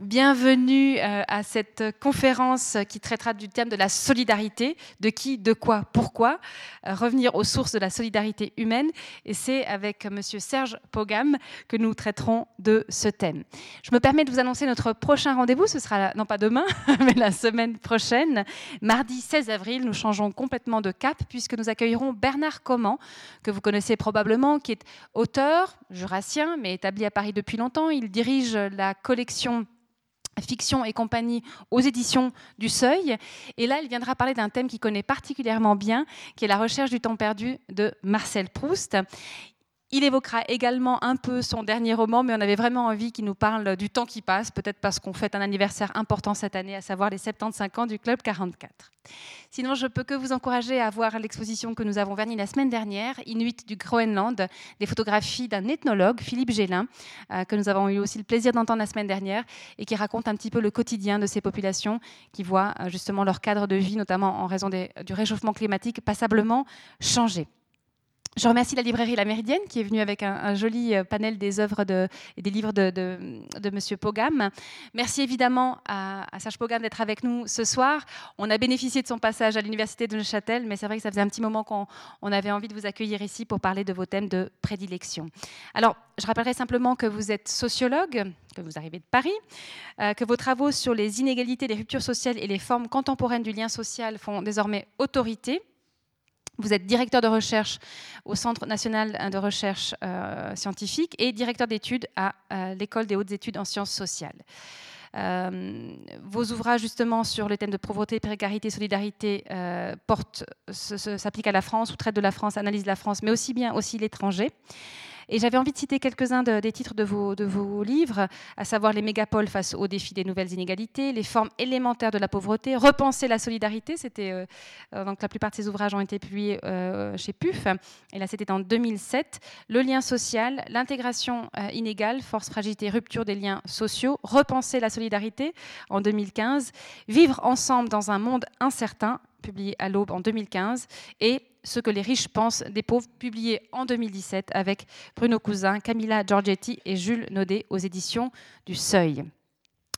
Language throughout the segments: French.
Bienvenue euh, à cette conférence qui traitera du thème de la solidarité, de qui, de quoi, pourquoi, euh, revenir aux sources de la solidarité humaine. Et c'est avec Monsieur Serge Pogam que nous traiterons de ce thème. Je me permets de vous annoncer notre prochain rendez-vous. Ce sera non pas demain, mais la semaine prochaine, mardi 16 avril. Nous changeons complètement de cap puisque nous accueillerons Bernard Comment, que vous connaissez probablement, qui est auteur jurassien, mais établi à Paris depuis longtemps. Il dirige la collection Fiction et compagnie aux éditions du Seuil. Et là, il viendra parler d'un thème qu'il connaît particulièrement bien, qui est la recherche du temps perdu de Marcel Proust. Il évoquera également un peu son dernier roman, mais on avait vraiment envie qu'il nous parle du temps qui passe, peut-être parce qu'on fête un anniversaire important cette année, à savoir les 75 ans du Club 44. Sinon, je peux que vous encourager à voir l'exposition que nous avons vernie la semaine dernière, Inuit du Groenland, des photographies d'un ethnologue, Philippe Gélin, euh, que nous avons eu aussi le plaisir d'entendre la semaine dernière, et qui raconte un petit peu le quotidien de ces populations qui voient euh, justement leur cadre de vie, notamment en raison du réchauffement climatique, passablement changer. Je remercie la librairie La Méridienne qui est venue avec un, joli euh, panel des œuvres et des livres de, de, Monsieur Pogam. Merci évidemment à, Serge Pogam d'être avec nous ce soir. On a bénéficié de son passage à l'Université de Neuchâtel, mais c'est vrai que ça faisait un petit moment qu'on avait envie de vous accueillir ici pour parler de vos thèmes de prédilection. Alors, je rappellerai simplement que vous êtes sociologue, que vous arrivez de Paris, euh, que vos travaux sur les inégalités, les ruptures sociales et les formes contemporaines du lien social font désormais autorité vous êtes directeur de recherche au Centre national de recherche euh, scientifique et directeur d'études à euh, l'École des hautes études en sciences sociales. Euh, vos ouvrages justement sur le thème de pauvreté, précarité, solidarité s'appliquent à la France ou traitent de la France, analysent la France, mais aussi bien aussi l'étranger. Et j'avais envie de citer quelques-uns des titres de vos, livres, à savoir les mégapoles face au défi des nouvelles inégalités, les formes élémentaires de la pauvreté, repenser la solidarité. C'était euh, euh, la plupart de ces ouvrages ont été publiés euh, chez PUF. Et là, c'était en 2007. Le lien social, l'intégration inégale, force, fragilité, rupture des liens sociaux, repenser la solidarité en 2015, vivre ensemble dans un monde incertain, publié à l'aube en 2015, et ce que les riches pensent des pauvres, publié en 2017 avec Bruno Cousin, Camilla Giorgetti et Jules Naudet aux éditions du Seuil.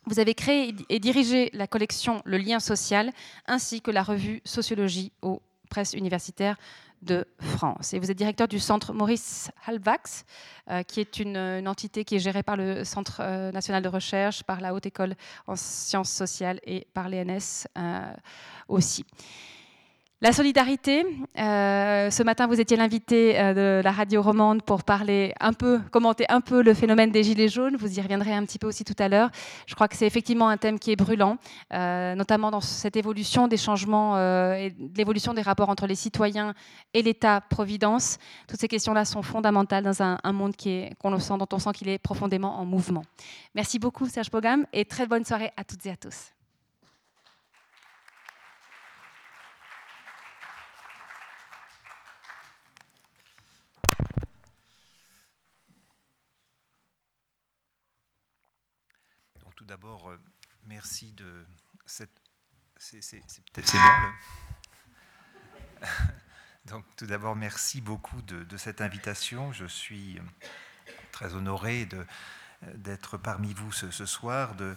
Vous avez créé et dirigé la collection Le lien social ainsi que la revue Sociologie aux presses universitaires de France. Et vous êtes directeur du centre Maurice Halbwachs, euh, qui est une, entité qui est gérée par le Centre euh, national de recherche, par la Haute École en sciences sociales et par l'ENS euh, aussi. La solidarité. Euh, ce matin, vous étiez l'invité euh, de la radio romande pour parler un peu, commenter un peu le phénomène des gilets jaunes. Vous y reviendrez un petit peu aussi tout à l'heure. Je crois que c'est effectivement un thème qui est brûlant, euh, notamment dans cette évolution des changements et l'évolution des rapports entre les citoyens et l'État-providence. Toutes ces questions-là sont fondamentales dans un, monde qu'on sent, dont on sent qu'il est profondément en mouvement. Merci beaucoup, Serge Pogam, et très bonne soirée à toutes et à tous. D'abord, euh, merci de cette. C'est bon, Donc, tout d'abord, merci beaucoup de, cette invitation. Je suis très honoré d'être parmi vous ce, soir, de,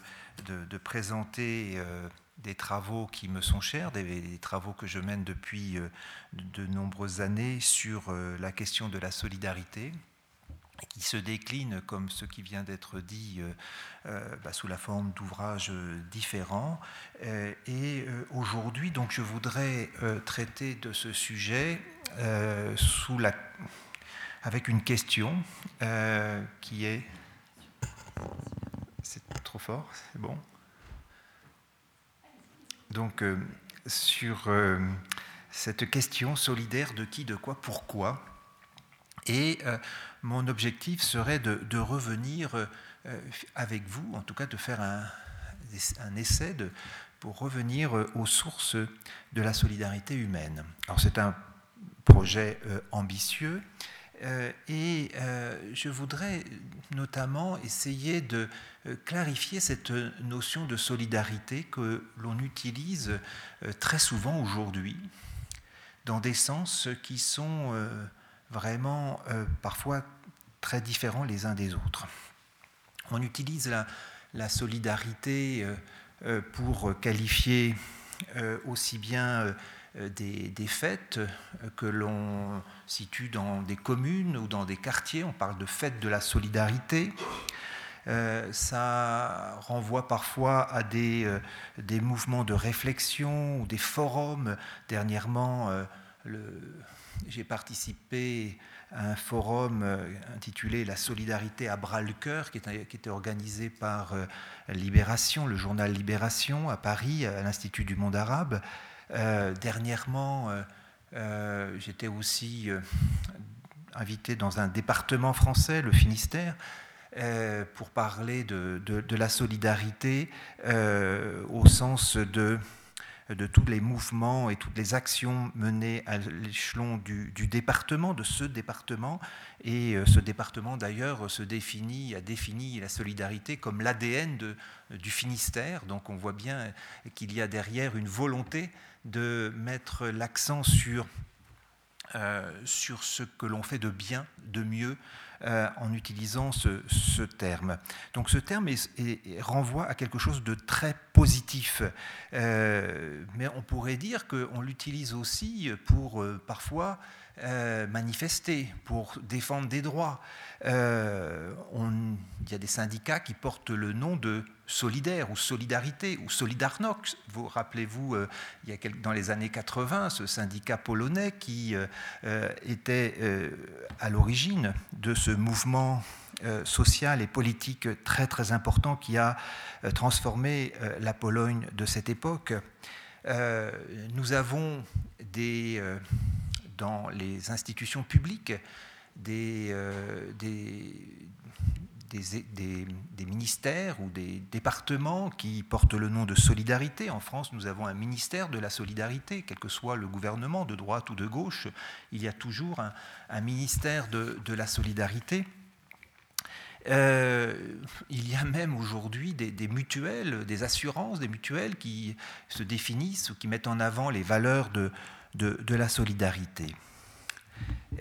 présenter euh, des travaux qui me sont chers, des, travaux que je mène depuis euh, de nombreuses années sur la question de la solidarité, qui se décline, comme ce qui vient d'être dit, euh, euh, bah, sous la forme d'ouvrages différents. Euh, et aujourd'hui, donc, je voudrais traiter de ce sujet sous la, avec une question qui est... C'est trop fort, c'est bon Donc, sur cette question solidaire de qui, de quoi, pourquoi? Et euh, mon objectif serait de, revenir euh, avec vous, en tout cas de faire un, essai pour revenir euh, aux sources de la solidarité humaine. Alors c'est un projet ambitieux et je voudrais notamment essayer de clarifier cette notion de solidarité que l'on utilise très souvent aujourd'hui dans des sens qui sont vraiment euh, parfois très différents les uns des autres. On utilise la, solidarité pour qualifier aussi bien des, fêtes que l'on situe dans des communes ou dans des quartiers. On parle de fêtes de la solidarité. Euh, ça renvoie parfois à des, euh, mouvements de réflexion ou des forums. Dernièrement, euh, j'ai participé à un forum intitulé La solidarité à bras le cœur, qui était, organisé par Libération, le journal Libération à Paris, à l'Institut du monde arabe. dernièrement, j'étais aussi invité dans un département français, le Finistère, euh, pour parler de, la solidarité euh, au sens de, de tous les mouvements et toutes les actions menées à l'échelon du, département, de ce département. Et euh, ce département, d'ailleurs, se définit, a défini la solidarité comme l'ADN du Finistère. Donc on voit bien qu'il y a derrière une volonté de mettre l'accent sur, sur ce que l'on fait de bien, de mieux euh, en utilisant ce, terme. Donc ce terme renvoie à quelque chose de très positif, euh, mais on pourrait dire qu'on l'utilise aussi pour euh, parfois manifester, pour défendre des droits. On, il y a des syndicats qui portent le nom de solidaire ou solidarité ou Solidarnox. Vous rappelez-vous, euh, il y a dans les années 80, ce syndicat polonais qui euh, euh, était à l'origine de ce mouvement social et politique très très important qui a transformé la Pologne de cette époque. nous avons des, dans les institutions publiques des, des, des, ministères ou des départements qui portent le nom de solidarité. En France, nous avons un ministère de la solidarité, quel que soit le gouvernement, de droite ou de gauche, il y a toujours un, ministère de, la solidarité. Euh, il y a même aujourd'hui des, mutuelles, des assurances, des mutuelles qui se définissent ou qui mettent en avant les valeurs de, de la solidarité.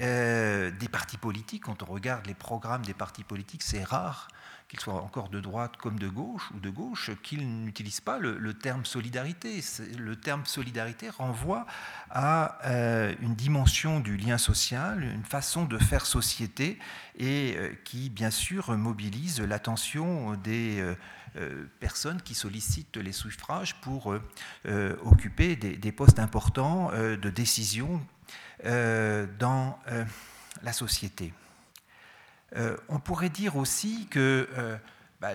Euh, des partis politiques, quand on regarde les programmes des partis politiques, c'est rare qu'ils soient encore de droite comme de gauche ou de gauche, qu'ils n'utilisent pas le, terme solidarité. Le terme solidarité renvoie à euh, une dimension du lien social, une façon de faire société et euh, qui, bien sûr, mobilise l'attention des personnes qui sollicitent les suffrages pour occuper des, postes importants de décision euh, dans euh, la société. Euh, on pourrait dire aussi que bah,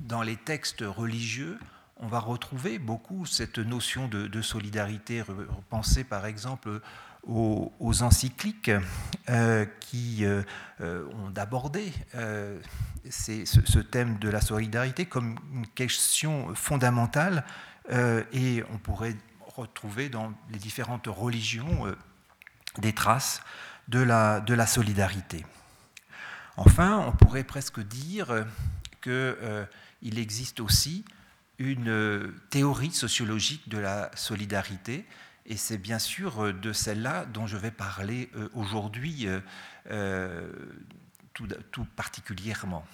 dans les textes religieux, on va retrouver beaucoup cette notion de, solidarité. Pensez par exemple aux, encycliques qui ont abordé ce, thème de la solidarité comme une question fondamentale et on pourrait retrouver dans les différentes religions des traces de la, de la solidarité. Enfin, on pourrait presque dire qu'il euh, existe aussi une théorie sociologique de la solidarité, et c'est bien sûr de celle-là dont je vais parler euh, aujourd'hui euh, tout, particulièrement.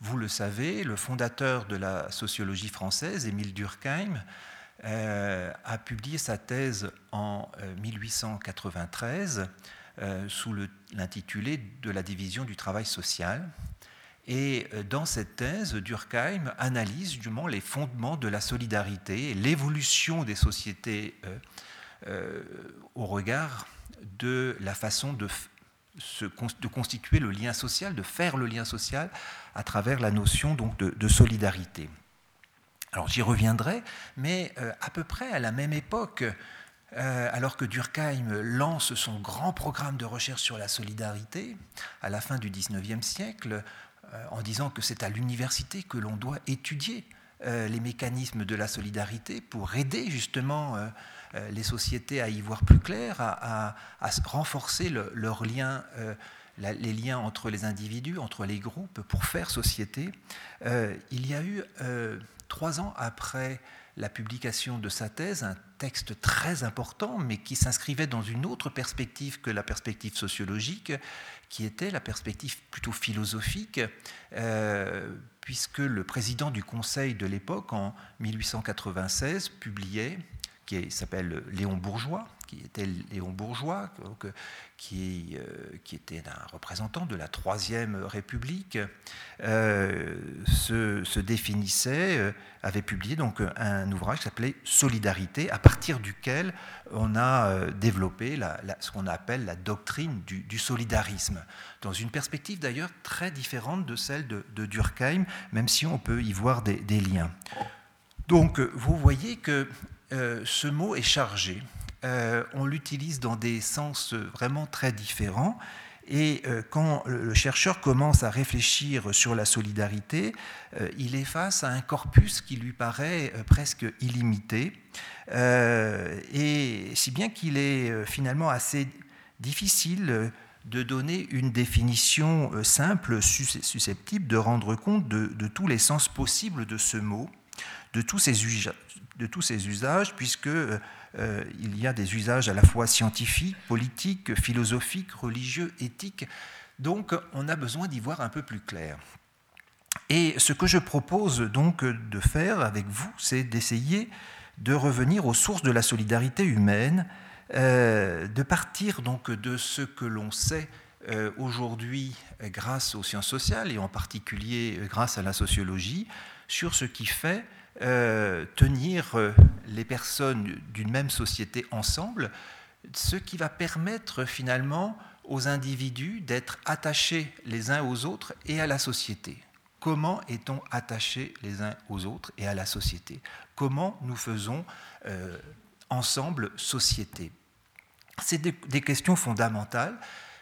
vous le savez, le fondateur de la sociologie française, Émile Durkheim, euh, a publié sa thèse en 1893 euh, euh, sous l'intitulé de la division du travail social. Et dans cette thèse, Durkheim analyse justement les fondements de la solidarité et l'évolution des sociétés au regard de la façon de, de, constituer le lien social, de faire le lien social à travers la notion donc, de solidarité. Alors j'y reviendrai, mais euh, à peu près à la même époque, euh, alors que Durkheim lance son grand programme de recherche sur la solidarité à la fin du XIXe siècle, euh, en disant que c'est à l'université que l'on doit étudier les mécanismes de la solidarité pour aider justement les sociétés à y voir plus clair, à, renforcer leurs liens les liens entre les individus, entre les groupes, pour faire société, il y a eu trois ans après la publication de sa thèse, un texte très important, mais qui s'inscrivait dans une autre perspective que la perspective sociologique, qui était la perspective plutôt philosophique, euh, puisque le président du Conseil de l'époque, en 1896, publiait, qui s'appelle Léon Bourgeois, qui était Léon Bourgeois, qui, euh, qui, était un représentant de la Troisième République, euh, se, définissait, euh, avait publié donc un ouvrage qui s'appelait Solidarité, à partir duquel on a développé ce qu'on appelle la doctrine du, solidarisme, dans une perspective d'ailleurs très différente de celle de, Durkheim, même si on peut y voir des, des liens. Donc vous voyez que ce mot est chargé. Euh, on l'utilise dans des sens vraiment très différents. Et euh, quand le chercheur commence à réfléchir sur la solidarité, euh, il est face à un corpus qui lui paraît presque illimité, et si bien qu'il est finalement assez difficile de donner une définition simple, susceptible de rendre compte de, tous les sens possibles de ce mot, de tous ses usages, puisque euh, il y a des usages à la fois scientifiques, politiques, philosophiques, religieux, éthiques. Donc on a besoin d'y voir un peu plus clair. Et ce que je propose donc de faire avec vous, c'est d'essayer de revenir aux sources de la solidarité humaine, euh, de partir donc de ce que l'on sait euh, aujourd'hui grâce aux sciences sociales et en particulier grâce à la sociologie sur ce qui fait euh, tenir euh, les personnes d'une même société ensemble, ce qui va permettre finalement aux individus d'être attachés les uns aux autres et à la société. Comment est-on attachés les uns aux autres et à la société? Comment nous faisons euh, ensemble société? C'est des, questions fondamentales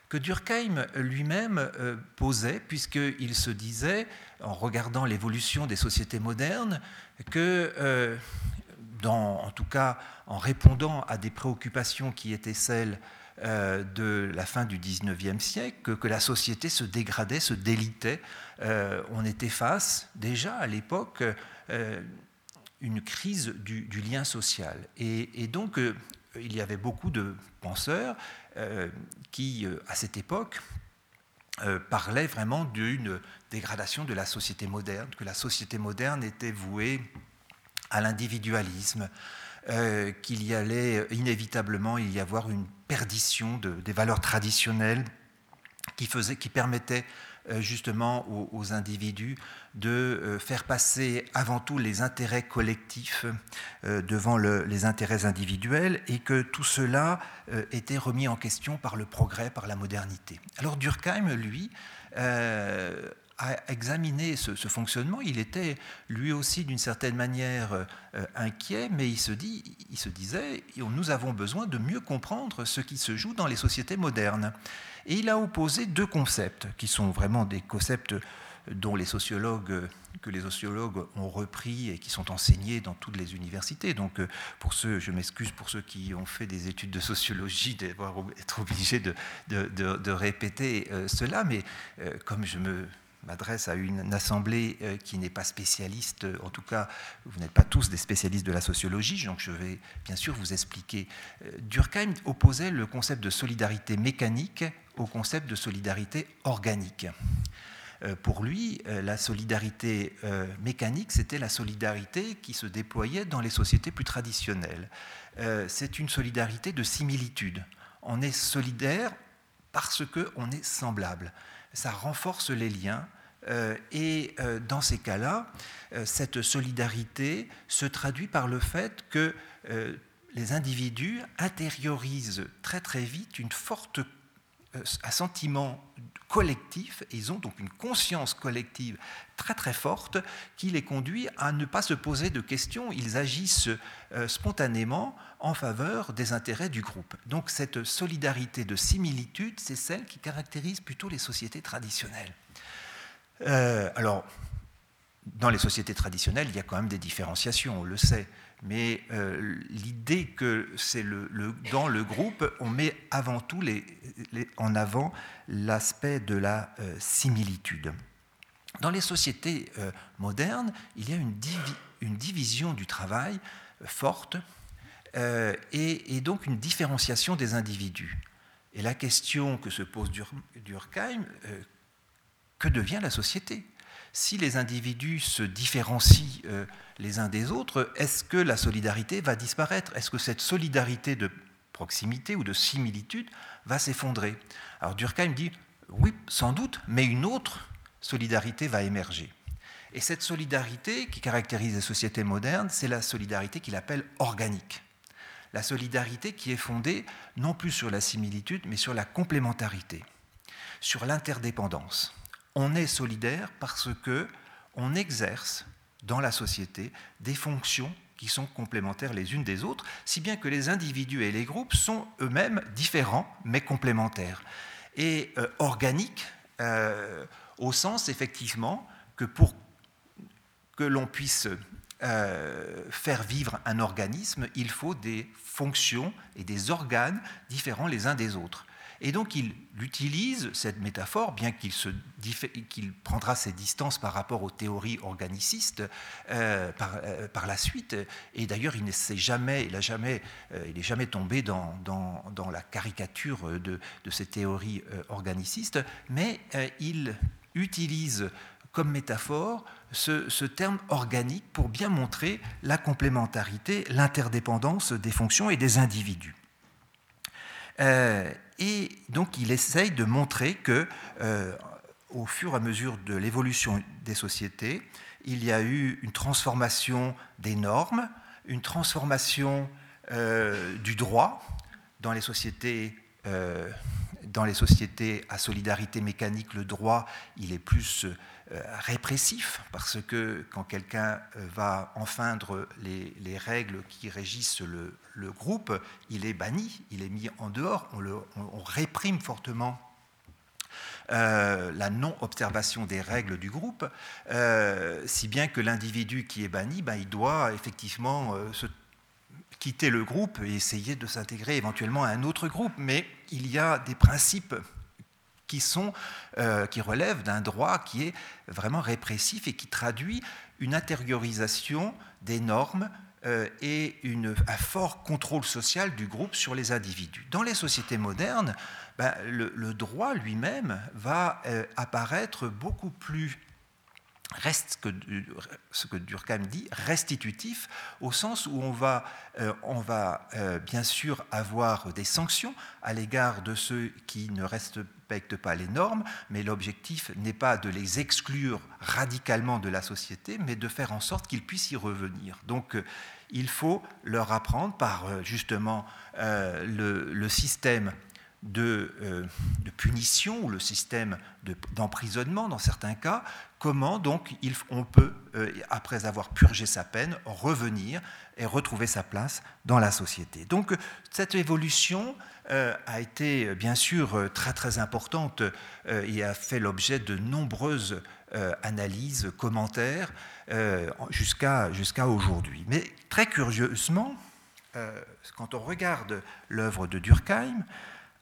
que Durkheim lui-même posait, puisqu'il se disait, en regardant l'évolution des sociétés modernes, que, euh, en tout cas en répondant à des préoccupations qui étaient celles euh, de la fin du XIXe siècle, que, la société se dégradait, se délitait. Euh, on était face déjà à l'époque une crise du, lien social. Et donc il y avait beaucoup de penseurs qui, à cette époque, parlaient vraiment d'une dégradation de la société moderne, que la société moderne était vouée à l'individualisme, euh, qu'il y allait inévitablement y avoir une perdition de, des valeurs traditionnelles qui, permettaient euh, justement aux, individus de euh, faire passer avant tout les intérêts collectifs devant les intérêts individuels et que tout cela était remis en question par le progrès, par la modernité. Alors Durkheim, lui, à examiner ce, fonctionnement, il était lui aussi d'une certaine manière euh, inquiet, mais il se, dit, il se disait, nous avons besoin de mieux comprendre ce qui se joue dans les sociétés modernes. Et il a opposé deux concepts, qui sont vraiment des concepts dont les sociologues que les sociologues ont repris et qui sont enseignés dans toutes les universités. Donc, euh, pour ceux, je m'excuse pour ceux qui ont fait des études de sociologie d'être obligés de, de, de, répéter euh, cela, mais comme je me m'adresse à une, assemblée euh, qui n'est pas spécialiste, euh, en tout cas, vous n'êtes pas tous des spécialistes de la sociologie, donc je vais bien sûr vous expliquer. Euh, Durkheim opposait le concept de solidarité mécanique au concept de solidarité organique. Pour lui, la solidarité mécanique, c'était la solidarité qui se déployait dans les sociétés plus traditionnelles. C'est une solidarité de similitude. On est solidaire parce qu'on est semblable. Ça renforce les liens, et euh, dans ces cas-là, euh, cette solidarité se traduit par le fait que les individus intériorisent très très vite une forte, un sentiment collectif, ils ont donc une conscience collective très très forte qui les conduit à ne pas se poser de questions, ils agissent spontanément en faveur des intérêts du groupe. Donc cette solidarité de similitude, c'est celle qui caractérise plutôt les sociétés traditionnelles. Euh, alors, dans les sociétés traditionnelles, il y a quand même des différenciations, on le sait. Mais euh, l'idée que c'est le, dans le groupe, on met avant tout les, en avant l'aspect de la euh, similitude. Dans les sociétés modernes, il y a une, une division du travail forte et, donc une différenciation des individus. Et la question que se pose Durkheim, que devient la société? Si les individus se différencient euh, les uns des autres, est-ce que la solidarité va disparaître? Est-ce que cette solidarité de proximité ou de similitude va s'effondrer? Alors Durkheim dit oui, sans doute, mais une autre solidarité va émerger. Et cette solidarité qui caractérise les sociétés modernes, c'est la solidarité qu'il appelle organique. La solidarité qui est fondée non plus sur la similitude, mais sur la complémentarité, sur l'interdépendance on est solidaire parce que on exerce dans la société des fonctions qui sont complémentaires les unes des autres, si bien que les individus et les groupes sont eux-mêmes différents mais complémentaires. Et euh, organiques euh, au sens effectivement que pour que l'on puisse euh, faire vivre un organisme, il faut des fonctions et des organes différents les uns des autres. Et donc il utilise cette métaphore, bien qu'il prendra ses distances par rapport aux théories organicistes euh, euh, par, la suite. Et d'ailleurs, il ne jamais, il jamais, euh, il n'est jamais tombé dans, la caricature de, ces théories organicistes, mais il utilise comme métaphore ce, terme organique pour bien montrer la complémentarité, l'interdépendance des fonctions et des individus. Euh, et donc il essaye de montrer que, euh, au fur et à mesure de l'évolution des sociétés, il y a eu une transformation des normes, une transformation euh, du droit dans les sociétés. dans les sociétés à solidarité mécanique, le droit, il est plus euh, répressif, parce que quand quelqu'un euh, va enfreindre les, règles qui régissent le, groupe, il est banni, il est mis en dehors, on, réprime fortement euh, la non-observation des règles du groupe, si bien que l'individu qui est banni, ben, il doit effectivement se quitter le groupe et essayer de s'intégrer éventuellement à un autre groupe. Mais il y a des principes qui, sont, euh, qui relèvent d'un droit qui est vraiment répressif et qui traduit une intériorisation des normes euh, et un fort contrôle social du groupe sur les individus. Dans les sociétés modernes, ben, le, droit lui-même va euh, apparaître beaucoup plus reste que, ce que Durkheim dit, restitutif, au sens où on va, euh, on va euh, bien sûr avoir des sanctions à l'égard de ceux qui ne respectent pas les normes, mais l'objectif n'est pas de les exclure radicalement de la société, mais de faire en sorte qu'ils puissent y revenir. Donc euh, il faut leur apprendre par justement le, le système euh, de, punition ou le système d'emprisonnement dans certains cas, comment donc on peut, euh, après avoir purgé sa peine, revenir et retrouver sa place dans la société. Donc cette évolution euh, a été bien sûr très très importante et a fait l'objet de nombreuses analyses, commentaires jusqu'à jusqu'à aujourd'hui. Mais très curieusement, quand on regarde l'œuvre de Durkheim,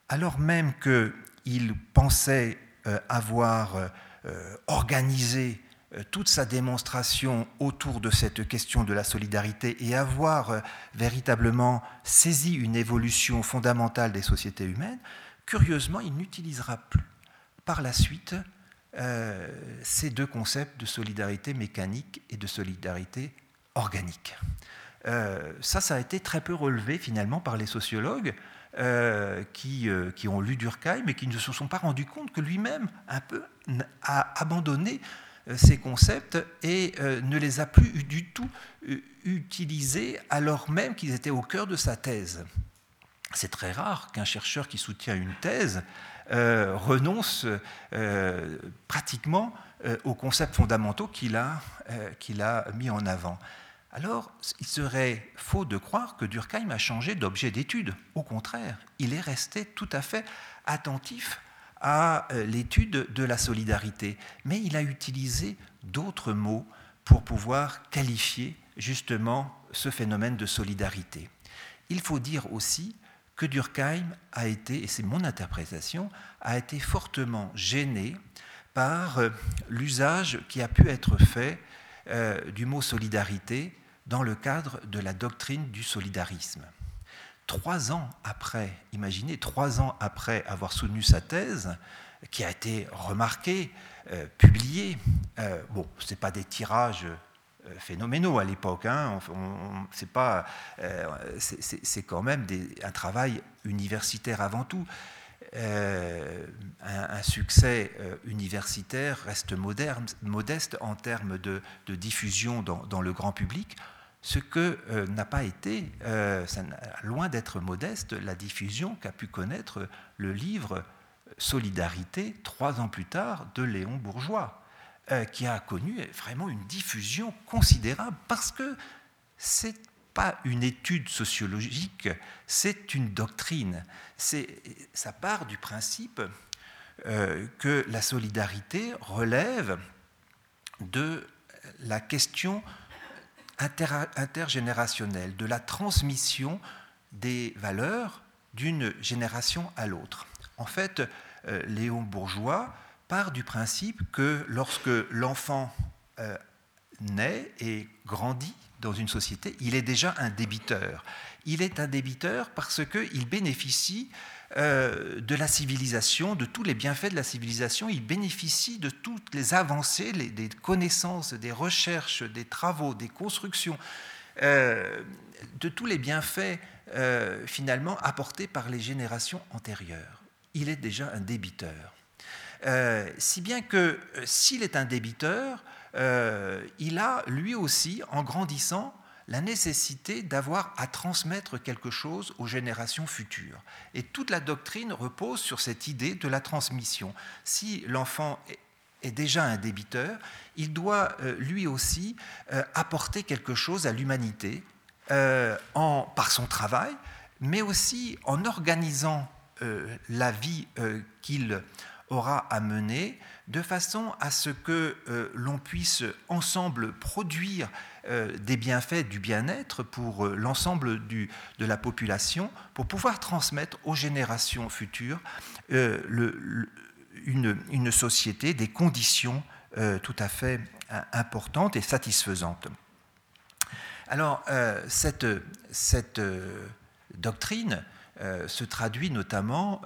alors même qu'il pensait euh, avoir euh, euh, organisé toute sa démonstration autour de cette question de la solidarité et avoir véritablement saisi une évolution fondamentale des sociétés humaines, curieusement, il n'utilisera plus par la suite ces deux concepts de solidarité mécanique et de solidarité organique. ça, ça a été très peu relevé finalement par les sociologues, euh, qui, euh, qui, ont lu Durkheim et qui ne se sont pas rendus compte que lui-même, un peu, a abandonné euh, ces concepts et ne les a plus du tout utilisés alors même qu'ils étaient au cœur de sa thèse. C'est très rare qu'un chercheur qui soutient une thèse renonce pratiquement aux concepts fondamentaux qu'il a, qu'il a mis en avant alors il serait faux de croire que Durkheim a changé d'objet d'étude. Au contraire, il est resté tout à fait attentif à euh, l'étude de la solidarité, mais il a utilisé d'autres mots pour pouvoir qualifier justement ce phénomène de solidarité. Il faut dire aussi que Durkheim a été, et c'est mon interprétation, a été fortement gêné par l'usage qui a pu être fait du mot solidarité dans le cadre de la doctrine du solidarisme. Trois ans après, imaginez, trois ans après avoir soutenu sa thèse, qui a été remarquée, euh, publiée, euh, bon, ce n'est pas des tirages euh, phénoménaux à l'époque, c'est quand même un travail universitaire avant tout. Un, succès universitaire reste modeste en termes de, diffusion dans, le grand public. Ce que euh, n'a pas été, euh, loin d'être modeste, la diffusion qu'a pu connaître le livre Solidarité, trois ans plus tard, de Léon Bourgeois, euh, qui a connu vraiment une diffusion considérable parce que c'est pas une étude sociologique, c'est une doctrine. Ça part du principe que la solidarité relève de la question intergénérationnelle, de la transmission des valeurs d'une génération à l'autre. En fait, euh, Léon Bourgeois part du principe que lorsque l'enfant euh, naît et grandit dans une société, il est déjà un débiteur. Il est un débiteur parce qu'il bénéficie euh, de la civilisation, de tous les bienfaits de la civilisation. Il bénéficie de toutes les avancées, des connaissances, des recherches, des travaux, des constructions, euh, de tous les bienfaits euh, finalement apportés par les générations antérieures. Il est déjà un débiteur. si bien que s'il est un débiteur, il a lui aussi, en grandissant, la nécessité d'avoir à transmettre quelque chose aux générations futures. Et toute la doctrine repose sur cette idée de la transmission. Si l'enfant est déjà un débiteur, il doit euh, lui aussi euh, apporter quelque chose à l'humanité euh, par son travail, mais aussi en organisant la vie qu'il aura à mener de façon à ce que l'on puisse ensemble produire euh, des bienfaits du bien-être pour euh, l'ensemble de la population, pour pouvoir transmettre aux générations futures euh, une, société, des conditions tout à fait importantes et satisfaisantes. Alors, cette doctrine se traduit notamment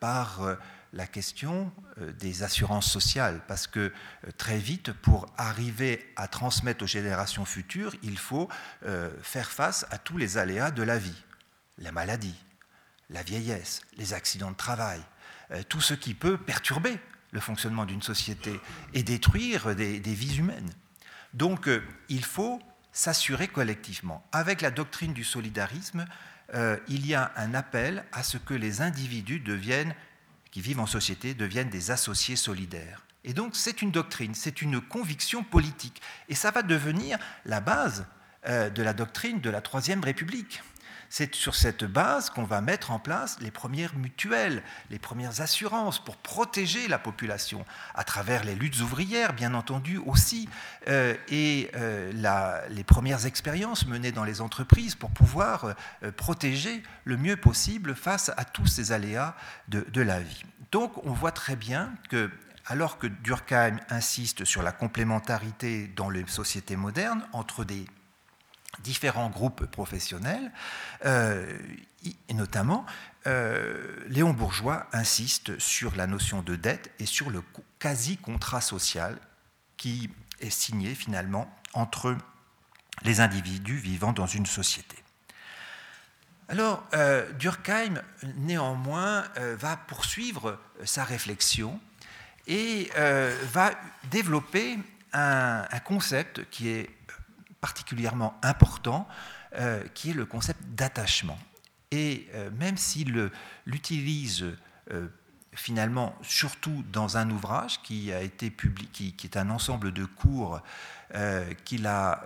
par la question euh, des assurances sociales, parce que euh, très vite, pour arriver à transmettre aux générations futures, il faut euh, faire face à tous les aléas de la vie, la maladie, la vieillesse, les accidents de travail, tout ce qui peut perturber le fonctionnement d'une société et détruire des, vies humaines. Donc il faut s'assurer collectivement. Avec la doctrine du solidarisme, il y a un appel à ce que les individus deviennent qui vivent en société deviennent des associés solidaires. Et donc c'est une doctrine, c'est une conviction politique. Et ça va devenir la base euh, de la doctrine de la Troisième République. C'est sur cette base qu'on va mettre en place les premières mutuelles, les premières assurances pour protéger la population, à travers les luttes ouvrières, bien entendu aussi, euh, et euh, les premières expériences menées dans les entreprises pour pouvoir euh, protéger le mieux possible face à tous ces aléas de, de la vie. Donc on voit très bien que alors que Durkheim insiste sur la complémentarité dans les sociétés modernes entre des différents groupes professionnels, euh, et notamment euh, Léon Bourgeois insiste sur la notion de dette et sur le quasi-contrat social qui est signé finalement entre les individus vivant dans une société. Alors, euh, Durkheim, néanmoins, va poursuivre sa réflexion et va développer un, concept qui est particulièrement important, euh, qui est le concept d'attachement. Et euh, même s'il l'utilise euh, finalement surtout dans un ouvrage qui a été publié, qui, est un ensemble de cours qu'il a,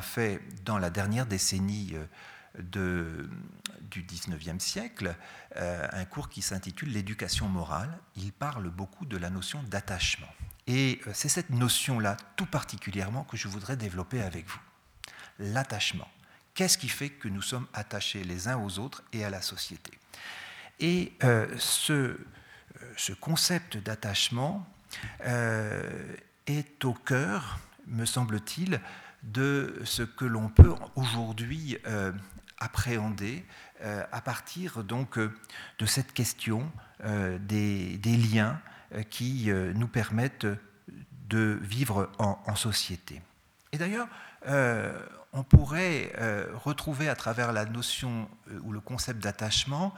fait dans la dernière décennie du 19e siècle, un cours qui s'intitule L'éducation morale. Il parle beaucoup de la notion d'attachement. Et euh, c'est cette notion-là, tout particulièrement, que je voudrais développer avec vous. L'attachement. Qu'est-ce qui fait que nous sommes attachés les uns aux autres et à la société? Et euh, ce, euh, ce, concept d'attachement est au cœur, me semble-t-il, de ce que l'on peut aujourd'hui appréhender à partir donc de cette question des, liens qui nous permettent de vivre en, société. Et d'ailleurs, on pourrait retrouver à travers la notion ou le concept d'attachement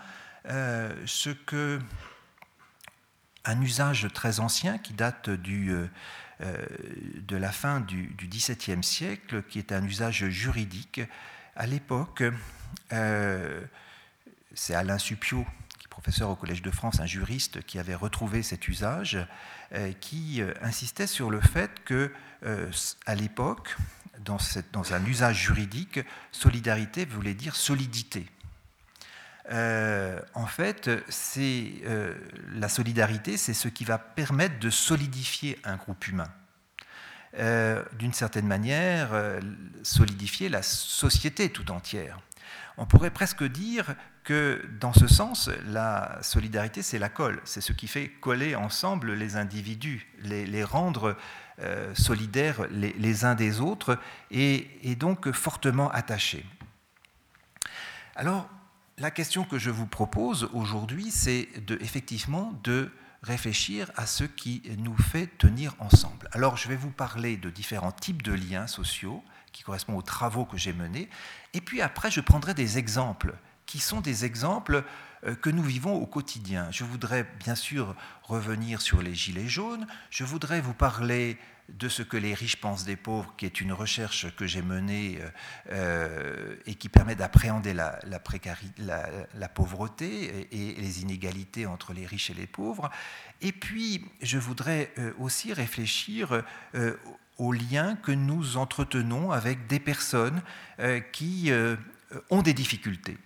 ce que un usage très ancien qui date du, euh, euh, de la fin du, XVIIe siècle, qui est un usage juridique. À l'époque, euh, c'est Alain Suppiot, professeur au Collège de France, un juriste qui avait retrouvé cet usage, qui insistait sur le fait que, à l'époque, dans, un usage juridique, solidarité voulait dire solidité. Euh, en fait, euh, la solidarité, c'est ce qui va permettre de solidifier un groupe humain. Euh, d'une certaine manière, solidifier la société tout entière. On pourrait presque dire que dans ce sens, la solidarité, c'est la colle, c'est ce qui fait coller ensemble les individus, les, rendre solidaires les, uns des autres et, donc fortement attachés. Alors, la question que je vous propose aujourd'hui, c'est effectivement de réfléchir à ce qui nous fait tenir ensemble. Alors, je vais vous parler de différents types de liens sociaux qui correspondent aux travaux que j'ai menés, et puis après, je prendrai des exemples qui sont des exemples euh, que nous vivons au quotidien. Je voudrais bien sûr revenir sur les gilets jaunes, je voudrais vous parler de ce que les riches pensent des pauvres, qui est une recherche que j'ai menée euh, euh, et qui permet d'appréhender la, la, pauvreté et, les inégalités entre les riches et les pauvres. Et puis, je voudrais aussi réfléchir aux liens que nous entretenons avec des personnes qui ont des difficultés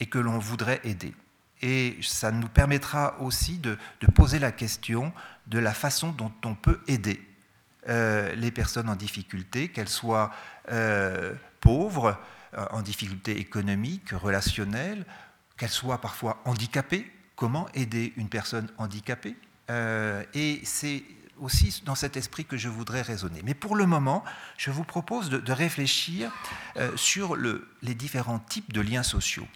et que l'on voudrait aider. Et ça nous permettra aussi de, de poser la question de la façon dont on peut aider euh, les personnes en difficulté, qu'elles soient euh, pauvres, euh, en difficulté économique, relationnelle, qu'elles soient parfois handicapées. Comment aider une personne handicapée? Et c'est aussi dans cet esprit que je voudrais raisonner. Mais pour le moment, je vous propose de, réfléchir sur les différents types de liens sociaux.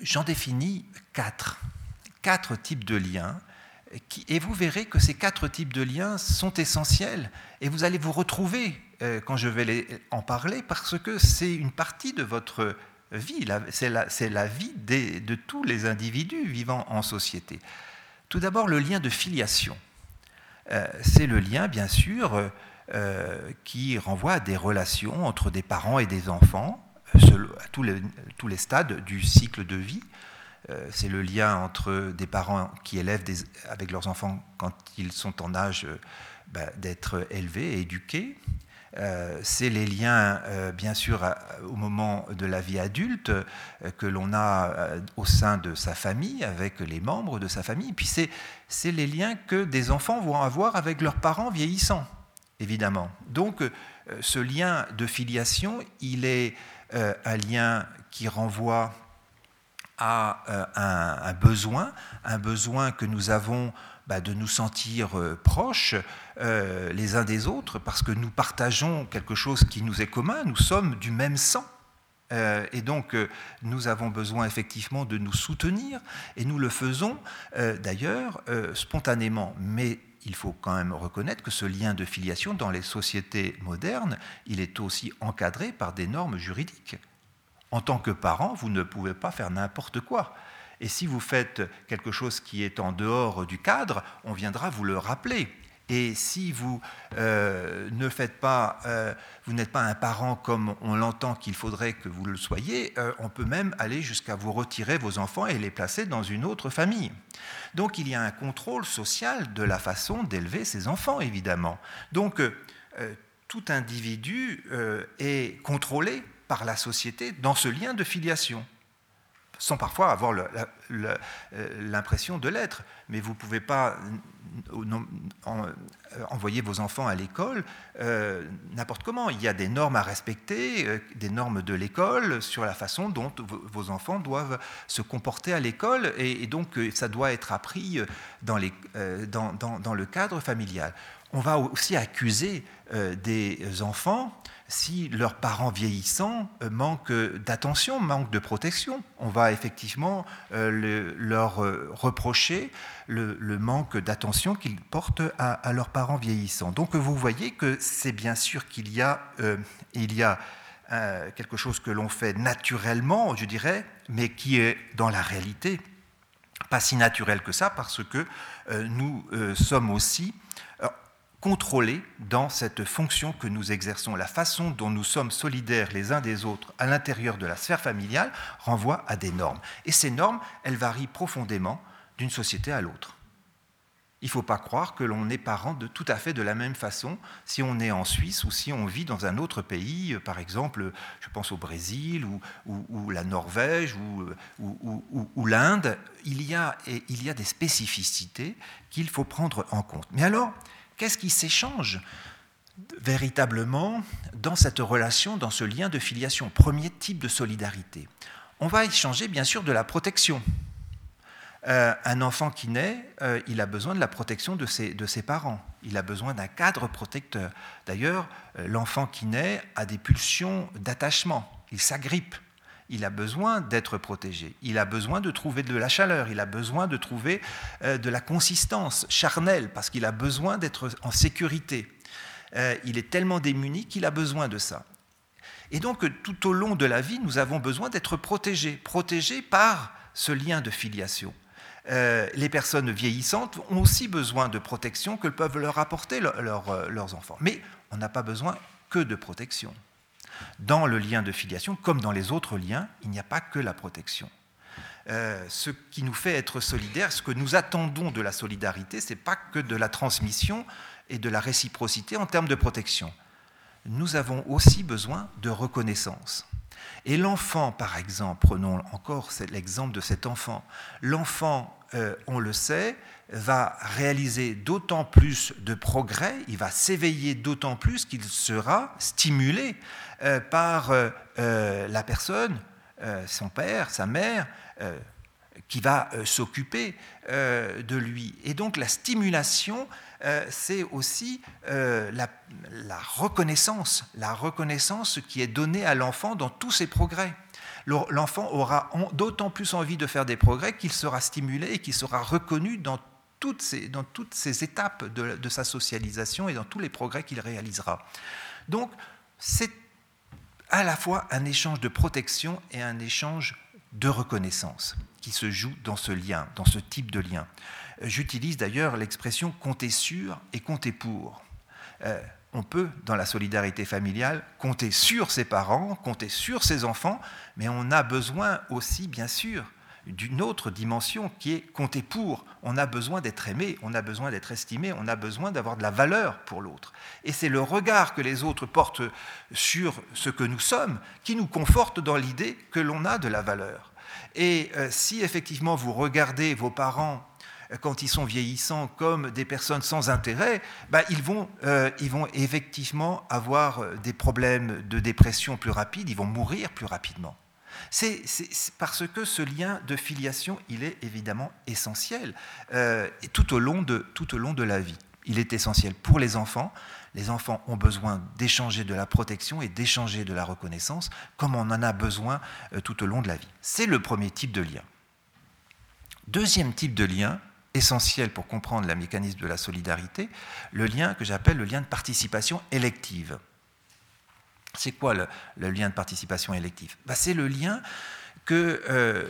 J'en définis quatre. Quatre types de liens et vous verrez que ces quatre types de liens sont essentiels et vous allez vous retrouver euh, quand je vais en parler parce que c'est une partie de votre vie, c'est la, vie de tous les individus vivant en société. Tout d'abord, le lien de filiation. Euh, c'est le lien, bien sûr, euh, qui renvoie à des relations entre des parents et des enfants, à tous les stades du cycle de vie. Euh, c'est le lien entre des parents qui élèvent avec leurs enfants quand ils sont en âge euh, bah, d'être élevés et éduqués. Euh, c'est les liens, bien sûr, au moment de la vie adulte que l'on a au sein de sa famille, avec les membres de sa famille. puis c'est les liens que des enfants vont avoir avec leurs parents vieillissants, évidemment. Donc ce lien de filiation, il est un lien qui renvoie à euh, un, besoin, un besoin que nous avons bah, de nous sentir euh, proches euh, les uns des autres, parce que nous partageons quelque chose qui nous est commun, nous sommes du même sang. et donc, nous avons besoin effectivement de nous soutenir, et nous le faisons d'ailleurs spontanément. Mais il faut quand même reconnaître que ce lien de filiation dans les sociétés modernes, il est aussi encadré par des normes juridiques. En tant que parent, vous ne pouvez pas faire n'importe quoi. Et si vous faites quelque chose qui est en dehors du cadre, on viendra vous le rappeler. Et si vous euh, ne faites pas, euh, vous n'êtes pas un parent comme on l'entend qu'il faudrait que vous le soyez, euh, on peut même aller jusqu'à vous retirer vos enfants et les placer dans une autre famille. Donc il y a un contrôle social de la façon d'élever ses enfants, évidemment. Donc tout individu est contrôlé par la société dans ce lien de filiation. Sans parfois avoir l'impression de l'être. Mais vous ne pouvez pas envoyer vos enfants à l'école n'importe comment. Il y a des normes à respecter, des normes de l'école sur la façon dont vos enfants doivent se comporter à l'école, et, donc ça doit être appris dans le cadre familial. On va aussi accuser des enfants si leurs parents vieillissants euh, manquent d'attention, manquent de protection. On va effectivement euh, leur euh, reprocher le, manque d'attention qu'ils portent à, leurs parents vieillissants. Donc vous voyez que c'est bien sûr qu'il y a, il y a quelque chose que l'on fait naturellement, je dirais, mais qui est dans la réalité pas si naturel que ça, parce que nous sommes aussi contrôlés dans cette fonction que nous exerçons. La façon dont nous sommes solidaires les uns des autres à l'intérieur de la sphère familiale renvoie à des normes. Et ces normes, elles varient profondément d'une société à l'autre. Il ne faut pas croire que l'on est parent de tout à fait de la même façon si on est en Suisse ou si on vit dans un autre pays, par exemple, je pense au Brésil ou, la Norvège ou, ou l'Inde. Il y a des spécificités qu'il faut prendre en compte. Mais alors, Qu'est-ce qui s'échange véritablement dans cette relation, dans ce lien de filiation Premier type de solidarité? On va échanger bien sûr de la protection. Euh, un enfant qui naît, euh, il a besoin de la protection de ses, parents. Il a besoin d'un cadre protecteur. D'ailleurs, euh, l'enfant qui naît a des pulsions d'attachement. Il s'agrippe il a besoin d'être protégé, il a besoin de trouver de la chaleur, il a besoin de trouver euh, de la consistance charnelle, parce qu'il a besoin d'être en sécurité. Euh, il est tellement démuni qu'il a besoin de ça. Et donc tout au long de la vie, nous avons besoin d'être protégés, protégés par ce lien de filiation. Euh, les personnes vieillissantes ont aussi besoin de protection que peuvent leur apporter leurs enfants. Mais on n'a pas besoin que de protection. Dans le lien de filiation, comme dans les autres liens, il n'y a pas que la protection. Euh, ce qui nous fait être solidaires, ce que nous attendons de la solidarité, ce n'est pas que de la transmission et de la réciprocité en termes de protection. Nous avons aussi besoin de reconnaissance. Et l'enfant, par exemple, prenons encore l'exemple de cet enfant, l'enfant, euh, on le sait, va réaliser d'autant plus de progrès, il va s'éveiller d'autant plus qu'il sera stimulé euh, par euh, la personne, son père, sa mère, qui va s'occuper de lui. Et donc la stimulation, c'est aussi la, reconnaissance, la reconnaissance qui est donnée à l'enfant dans tous ses progrès. L'enfant aura d'autant plus envie de faire des progrès qu'il sera stimulé et qu'il sera reconnu dans toutes ces, dans toutes ces étapes de, de sa socialisation et dans tous les progrès qu'il réalisera. Donc, c'est à la fois un échange de protection et un échange de reconnaissance qui se joue dans ce lien, dans ce type de lien. J'utilise d'ailleurs l'expression compter sur et compter pour. Euh, on peut, dans la solidarité familiale, compter sur ses parents, compter sur ses enfants, mais on a besoin aussi, bien sûr, d'une autre dimension qui est compter pour. On a besoin d'être aimé, on a besoin d'être estimé, on a besoin d'avoir de la valeur pour l'autre. Et c'est le regard que les autres portent sur ce que nous sommes qui nous conforte dans l'idée que l'on a de la valeur. Et euh, si effectivement vous regardez vos parents quand ils sont vieillissants comme des personnes sans intérêt, bah, ils, vont, euh, ils vont effectivement avoir des problèmes de dépression plus rapides, ils vont mourir plus rapidement. C'est parce que ce lien de filiation, il est évidemment essentiel euh, tout, au long de, au long de la vie. Il est essentiel pour les enfants. Les enfants ont besoin d'échanger de la protection et d'échanger de la reconnaissance, comme on en a besoin euh, tout au long de la vie. C'est le premier type de lien. Deuxième type de lien, essentiel pour comprendre le mécanisme de la solidarité, le lien que j'appelle le lien de participation élective. C'est quoi le, lien de participation élective? Bah, C'est le lien que euh,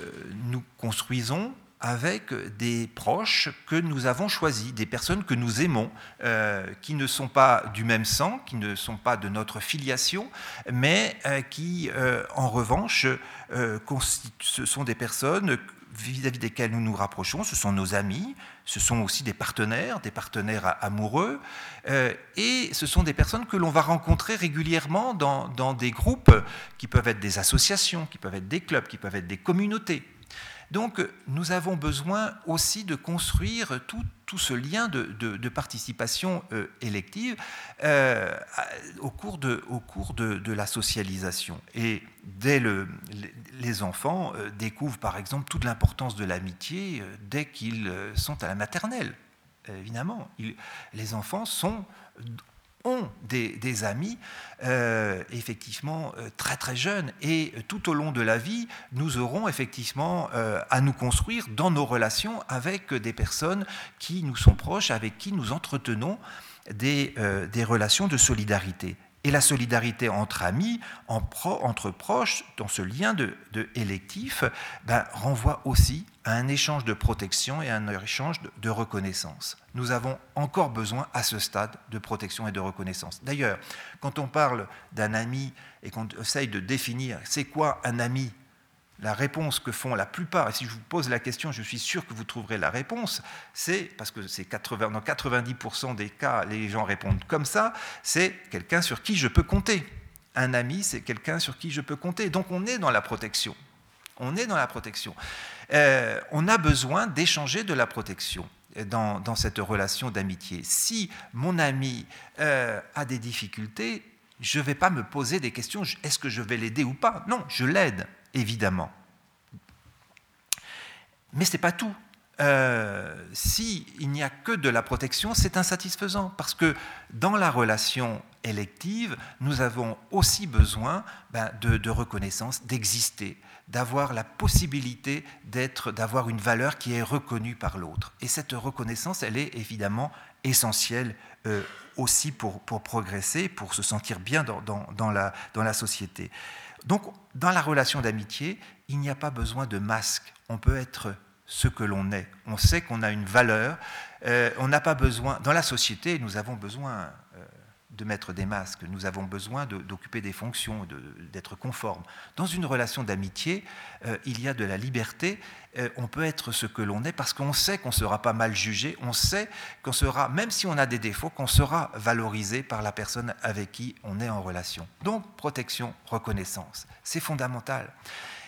nous construisons avec des proches que nous avons choisis, des personnes que nous aimons, euh, qui ne sont pas du même sang, qui ne sont pas de notre filiation, mais euh, qui, en revanche, ce sont des personnes vis-à-vis desquels nous nous rapprochons, ce sont nos amis, ce sont aussi des partenaires, des partenaires amoureux, euh, et ce sont des personnes que l'on va rencontrer régulièrement dans, des groupes qui peuvent être des associations, qui peuvent être des clubs, qui peuvent être des communautés. Donc nous avons besoin aussi de construire tout, ce lien de, participation euh, élective euh, au cours, de, au cours de, la socialisation. Et dès le, les enfants euh, découvrent par exemple toute l'importance de l'amitié dès qu'ils sont à la maternelle. Évidemment, les enfants ont des, amis euh, effectivement euh, très très jeunes et tout au long de la vie, nous aurons effectivement euh, à nous construire dans nos relations avec des personnes qui nous sont proches, avec qui nous entretenons des relations de solidarité. Et la solidarité entre amis, entre proches, dans ce lien de, électif, ben, renvoie aussi à un échange de protection et à un échange de, reconnaissance. Nous avons encore besoin à ce stade de protection et de reconnaissance. D'ailleurs, quand on parle d'un ami et qu'on essaye de définir c'est quoi un ami la réponse que font la plupart, et si je vous pose la question, je suis sûr que vous trouverez la réponse, c'est, parce que c'est 80, dans 90% des cas, les gens répondent comme ça, c'est quelqu'un sur qui je peux compter. Un ami, c'est quelqu'un sur qui je peux compter. Donc on est dans la protection. On est dans la protection. Euh, on a besoin d'échanger de la protection. Dans, cette relation d'amitié. Si mon ami euh, a des difficultés, je ne vais pas me poser des questions, est-ce que je vais l'aider ou pas? Non, je l'aide évidemment. Mais ce n'est pas tout. Euh, S'il n'y a que de la protection, c'est insatisfaisant, parce que dans la relation élective, nous avons aussi besoin ben, de, reconnaissance, d'exister, d'avoir la possibilité d'être, d'avoir une valeur qui est reconnue par l'autre. Et cette reconnaissance, elle est évidemment essentielle euh, aussi pour, progresser, pour se sentir bien dans la société. Donc, dans la relation d'amitié, il n'y a pas besoin de masque. On peut être ce que l'on est. On sait qu'on a une valeur. Euh, on n'a pas besoin. Dans la société, nous avons besoin de mettre des masques, nous avons besoin d'occuper des fonctions, d'être conformes. Dans une relation d'amitié, euh, il y a de la liberté, euh, on peut être ce que l'on est parce qu'on sait qu'on ne sera pas mal jugé, on sait qu'on sera, même si on a des défauts, qu'on sera valorisé par la personne avec qui on est en relation. Donc protection, reconnaissance, c'est fondamental.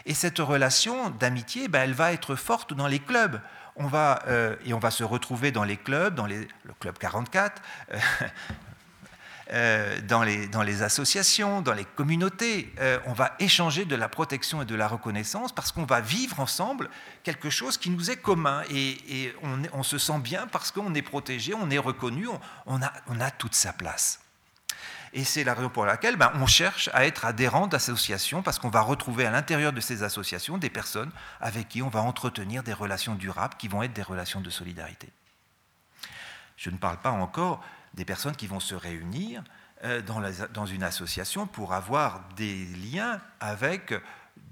Et cette relation d'amitié, ben, elle va être forte dans les clubs on va, euh, et on va se retrouver dans les clubs, dans le club 44, euh, dans, les, dans, les, associations, dans les communautés. Euh, on va échanger de la protection et de la reconnaissance parce qu'on va vivre ensemble quelque chose qui nous est commun et, on, se sent bien parce qu'on est protégé, on est reconnu, on, a, on, a, toute sa place. Et c'est la raison pour laquelle ben, on cherche à être adhérent d'associations parce qu'on va retrouver à l'intérieur de ces associations des personnes avec qui on va entretenir des relations durables qui vont être des relations de solidarité. Je ne parle pas encore des personnes qui vont se réunir euh, dans, une association pour avoir des liens avec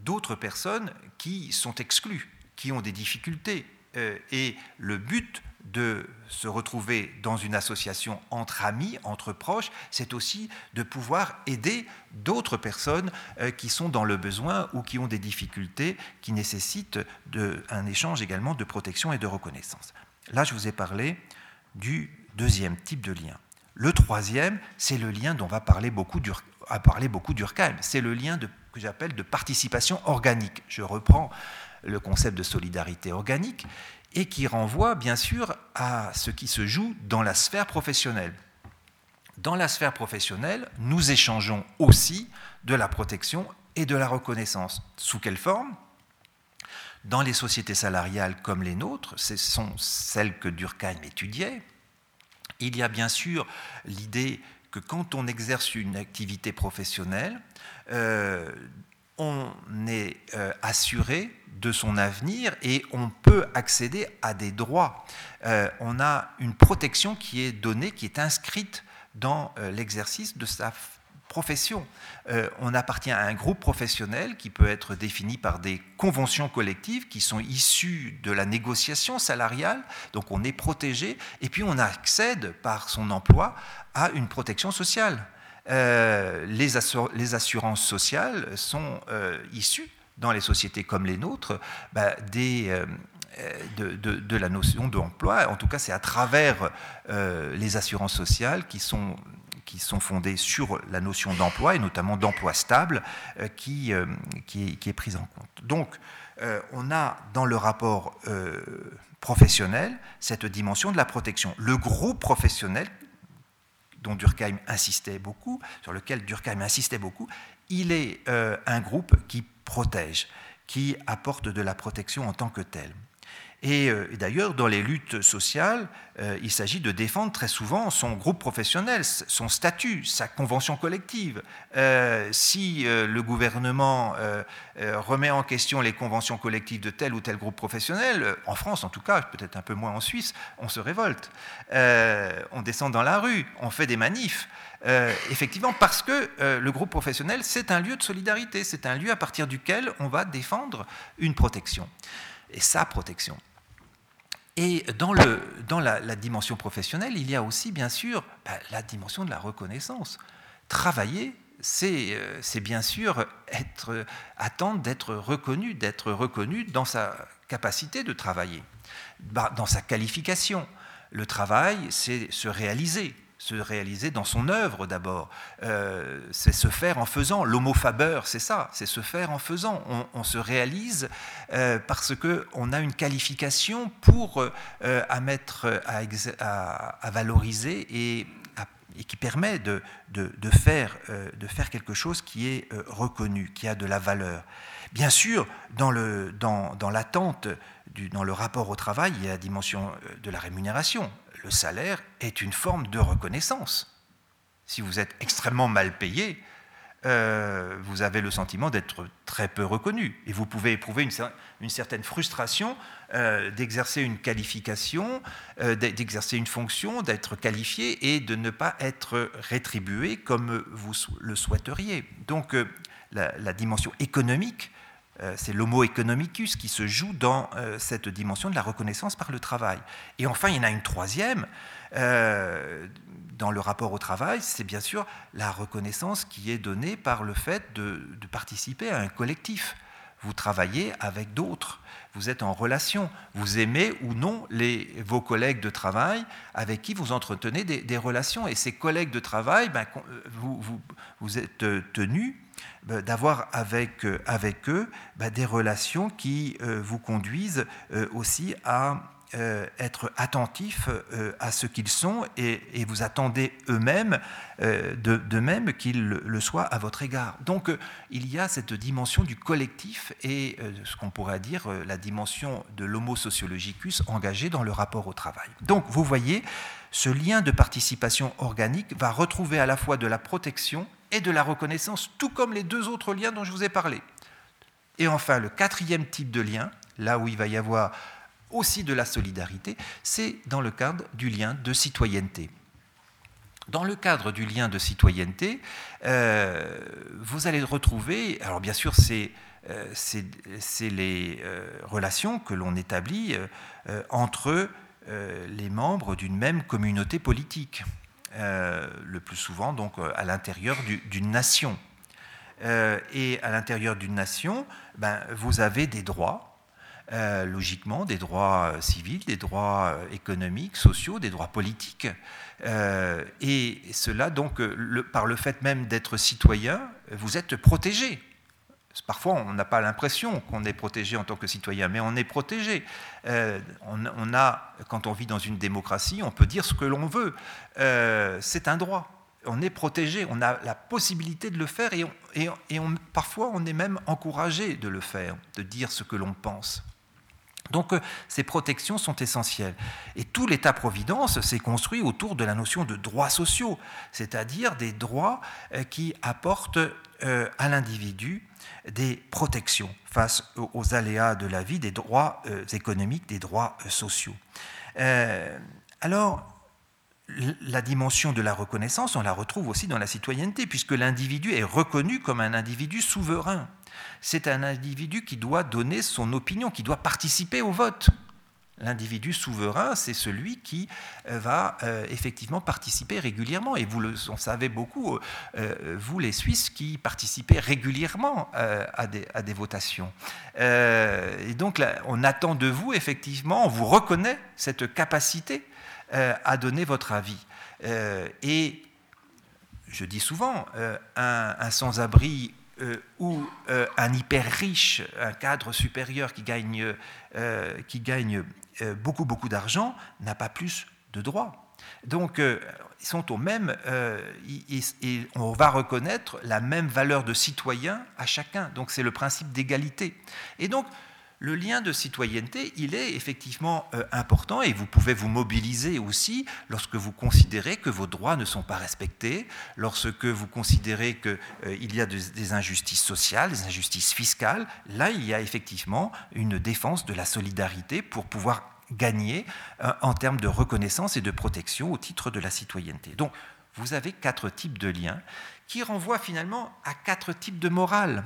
d'autres personnes qui sont exclues, qui ont des difficultés. Euh, et le but de se retrouver dans une association entre amis, entre proches, c'est aussi de pouvoir aider d'autres personnes euh, qui sont dans le besoin ou qui ont des difficultés qui nécessitent un échange également de protection et de reconnaissance. Là, je vous ai parlé du deuxième type de lien. Le troisième, c'est le lien dont va parler beaucoup a parlé beaucoup Durkheim. C'est le lien que j'appelle de participation organique. Je reprends le concept de solidarité organique et qui renvoie bien sûr à ce qui se joue dans la sphère professionnelle. Dans la sphère professionnelle, nous échangeons aussi de la protection et de la reconnaissance. Sous quelle forme? Dans les sociétés salariales comme les nôtres, ce sont celles que Durkheim étudiait, il y a bien sûr l'idée que quand on exerce une activité professionnelle, euh, on est euh, assuré de son avenir et on peut accéder à des droits. Euh, on a une protection qui est donnée, qui est inscrite dans l'exercice de sa profession. Euh, on appartient à un groupe professionnel qui peut être défini par des conventions collectives qui sont issues de la négociation salariale, donc on est protégé, et puis on accède par son emploi à une protection sociale. Euh, les, assurances sociales sont euh, issues dans les sociétés comme les nôtres bah, de, de, la notion d'emploi. En tout cas, c'est à travers les assurances sociales qui sont qui sont fondées sur la notion d'emploi, et notamment d'emploi stable, qui, qui, est, prise en compte. Donc, on a dans le rapport professionnel cette dimension de la protection. Le groupe professionnel, dont Durkheim insistait beaucoup, sur lequel Durkheim insistait beaucoup, il est un groupe qui protège, qui apporte de la protection en tant que tel. Euh, et, d'ailleurs, dans les luttes sociales, euh, il s'agit de défendre très souvent son groupe professionnel, son statut, sa convention collective. Euh, si le gouvernement remet en question les conventions collectives de tel ou tel groupe professionnel, en France en tout cas, peut-être un peu moins en Suisse, on se révolte. on descend dans la rue, on fait des manifs. effectivement, parce que le groupe professionnel, c'est un lieu de solidarité, c'est un lieu à partir duquel on va défendre une protection et sa protection. Et dans, la, dimension professionnelle, il y a aussi, bien sûr, bah, la dimension de la reconnaissance. Travailler, c'est euh, bien sûr être, attendre d'être reconnu, d'être reconnu dans sa capacité de travailler, bah, dans sa qualification. Le travail, c'est se réaliser se réaliser dans son œuvre d'abord. Euh, c'est se faire en faisant. L'homo faber, c'est ça, c'est se faire en faisant. On, se réalise euh, parce qu'on a une qualification pour euh, à valoriser et, qui permet de, faire, de faire quelque chose qui est reconnu, qui a de la valeur. Bien sûr, dans l'attente, dans, dans le rapport au travail, il y a la dimension de la rémunération le salaire est une forme de reconnaissance. Si vous êtes extrêmement mal payé, euh, vous avez le sentiment d'être très peu reconnu. Et vous pouvez éprouver une, certaine frustration euh, d'exercer une qualification, euh, d'exercer une fonction, d'être qualifié et de ne pas être rétribué comme vous le souhaiteriez. Donc la, dimension économique c'est l'homo economicus qui se joue dans euh, cette dimension de la reconnaissance par le travail. Et enfin, il y en a une troisième euh, dans le rapport au travail, c'est bien sûr la reconnaissance qui est donnée par le fait de, participer à un collectif. Vous travaillez avec d'autres, vous êtes en relation, vous aimez ou non vos collègues de travail avec qui vous entretenez des, relations. Et ces collègues de travail, ben, vous, vous, êtes tenus d'avoir avec, euh, avec eux bah, des relations qui euh, vous conduisent euh, aussi à être attentifs à ce qu'ils sont et, vous attendez eux-mêmes de, même qu'ils le soient à votre égard. Donc il y a cette dimension du collectif et ce qu'on pourrait dire la dimension de l'homo sociologicus engagé dans le rapport au travail. Donc vous voyez, ce lien de participation organique va retrouver à la fois de la protection et de la reconnaissance, tout comme les deux autres liens dont je vous ai parlé. Et enfin, le quatrième type de lien, là où il va y avoir aussi de la solidarité, c'est dans le cadre du lien de citoyenneté. Dans le cadre du lien de citoyenneté, euh, vous allez retrouver, alors bien sûr c'est euh, les euh, relations que l'on établit entre les membres d'une même communauté politique. Euh, le plus souvent donc euh, à l'intérieur d'une nation. Euh, et à l'intérieur d'une nation, ben, vous avez des droits, logiquement, des droits civils, des droits économiques, sociaux, des droits politiques. et cela, donc, par le fait même d'être citoyen, vous êtes protégé Parfois, on n'a pas l'impression qu'on est protégé en tant que citoyen, mais on est protégé. Euh, on, a, quand on vit dans une démocratie, on peut dire ce que l'on veut. Euh, c'est un droit. On est protégé, on a la possibilité de le faire et, parfois on est même encouragé de le faire, de dire ce que l'on pense. Donc euh, ces protections sont essentielles. Et tout l'État-providence s'est construit autour de la notion de droits sociaux, c'est-à-dire des droits qui apportent à l'individu des protections face aux aléas de la vie, des droits euh, économiques, des droits euh, sociaux. Euh, alors, la dimension de la reconnaissance, on la retrouve aussi dans la citoyenneté, puisque l'individu est reconnu comme un individu souverain. C'est un individu qui doit donner son opinion, qui doit participer au vote. L'individu souverain, c'est celui qui euh, va euh, effectivement participer régulièrement. Et vous le savez beaucoup, euh, vous les Suisses, qui participez régulièrement à des, votations. et donc, on attend de vous, effectivement, on vous reconnaît cette capacité à donner votre avis. et je dis souvent, un, sans-abri ou un hyper riche, un cadre supérieur qui gagne beaucoup, beaucoup d'argent, n'a pas plus de droits. Donc, ils sont au même, et on va reconnaître la même valeur de citoyen à chacun. Donc, c'est le principe d'égalité. Et donc, le lien de citoyenneté, il est effectivement euh, important et vous pouvez vous mobiliser aussi lorsque vous considérez que vos droits ne sont pas respectés, lorsque vous considérez qu'il euh, y a des injustices sociales, des injustices fiscales. Là, il y a effectivement une défense de la solidarité pour pouvoir gagner euh, en termes de reconnaissance et de protection au titre de la citoyenneté. Donc, vous avez quatre types de liens qui renvoient finalement à quatre types de morale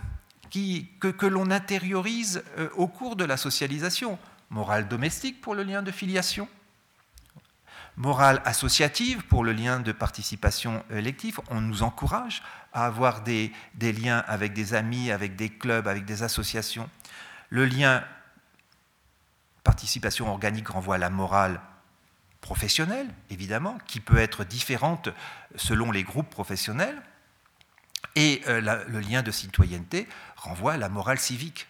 que, l'on intériorise euh, au cours de la socialisation. Morale domestique pour le lien de filiation, morale associative pour le lien de participation élective. On nous encourage à avoir des, des, liens avec des amis, avec des clubs, avec des associations. Le lien participation organique renvoie à la morale professionnelle, évidemment, qui peut être différente selon les groupes professionnels. Et euh, le lien de citoyenneté renvoie à la morale civique.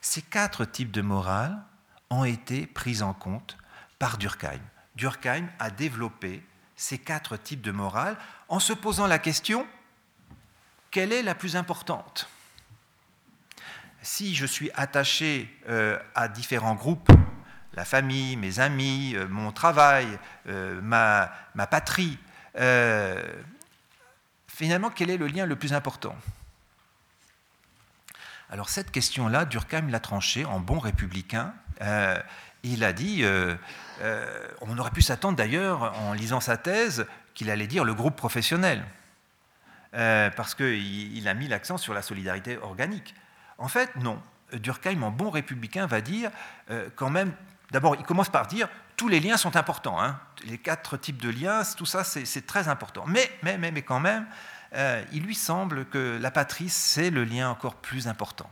Ces quatre types de morale ont été pris en compte par Durkheim. Durkheim a développé ces quatre types de morale en se posant la question quelle est la plus importante? Si je suis attaché euh, à différents groupes, la famille, mes amis, euh, mon travail, ma, ma, patrie, finalement, quel est le lien le plus important? Alors cette question-là, Durkheim l'a tranchée en bon républicain. Euh, il a dit, euh, euh, on aurait pu s'attendre d'ailleurs, en lisant sa thèse, qu'il allait dire le groupe professionnel, parce qu'il il a mis l'accent sur la solidarité organique. En fait, non. Durkheim, en bon républicain, va dire quand même, d'abord, il commence par dire tous les liens sont importants. Hein. Les quatre types de liens, tout ça, c'est très important. Mais, mais, mais, mais quand même, euh, il lui semble que la patrie, c'est le lien encore plus important.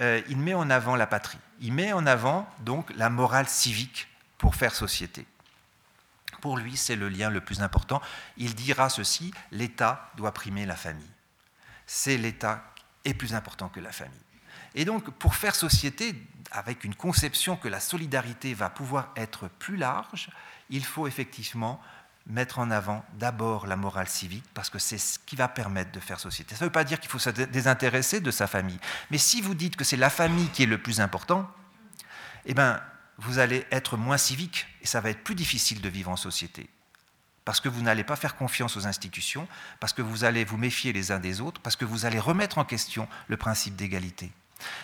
Euh, il met en avant la patrie. Il met en avant donc la morale civique pour faire société. Pour lui, c'est le lien le plus important. Il dira ceci, l'État doit primer la famille. C'est l'État est plus important que la famille. Et donc, pour faire société, avec une conception que la solidarité va pouvoir être plus large, il faut effectivement mettre en avant d'abord la morale civique, parce que c'est ce qui va permettre de faire société. Ça ne veut pas dire qu'il faut se désintéresser de sa famille. Mais si vous dites que c'est la famille qui est le plus important, eh bien, vous allez être moins civique et ça va être plus difficile de vivre en société. Parce que vous n'allez pas faire confiance aux institutions, parce que vous allez vous méfier les uns des autres, parce que vous allez remettre en question le principe d'égalité.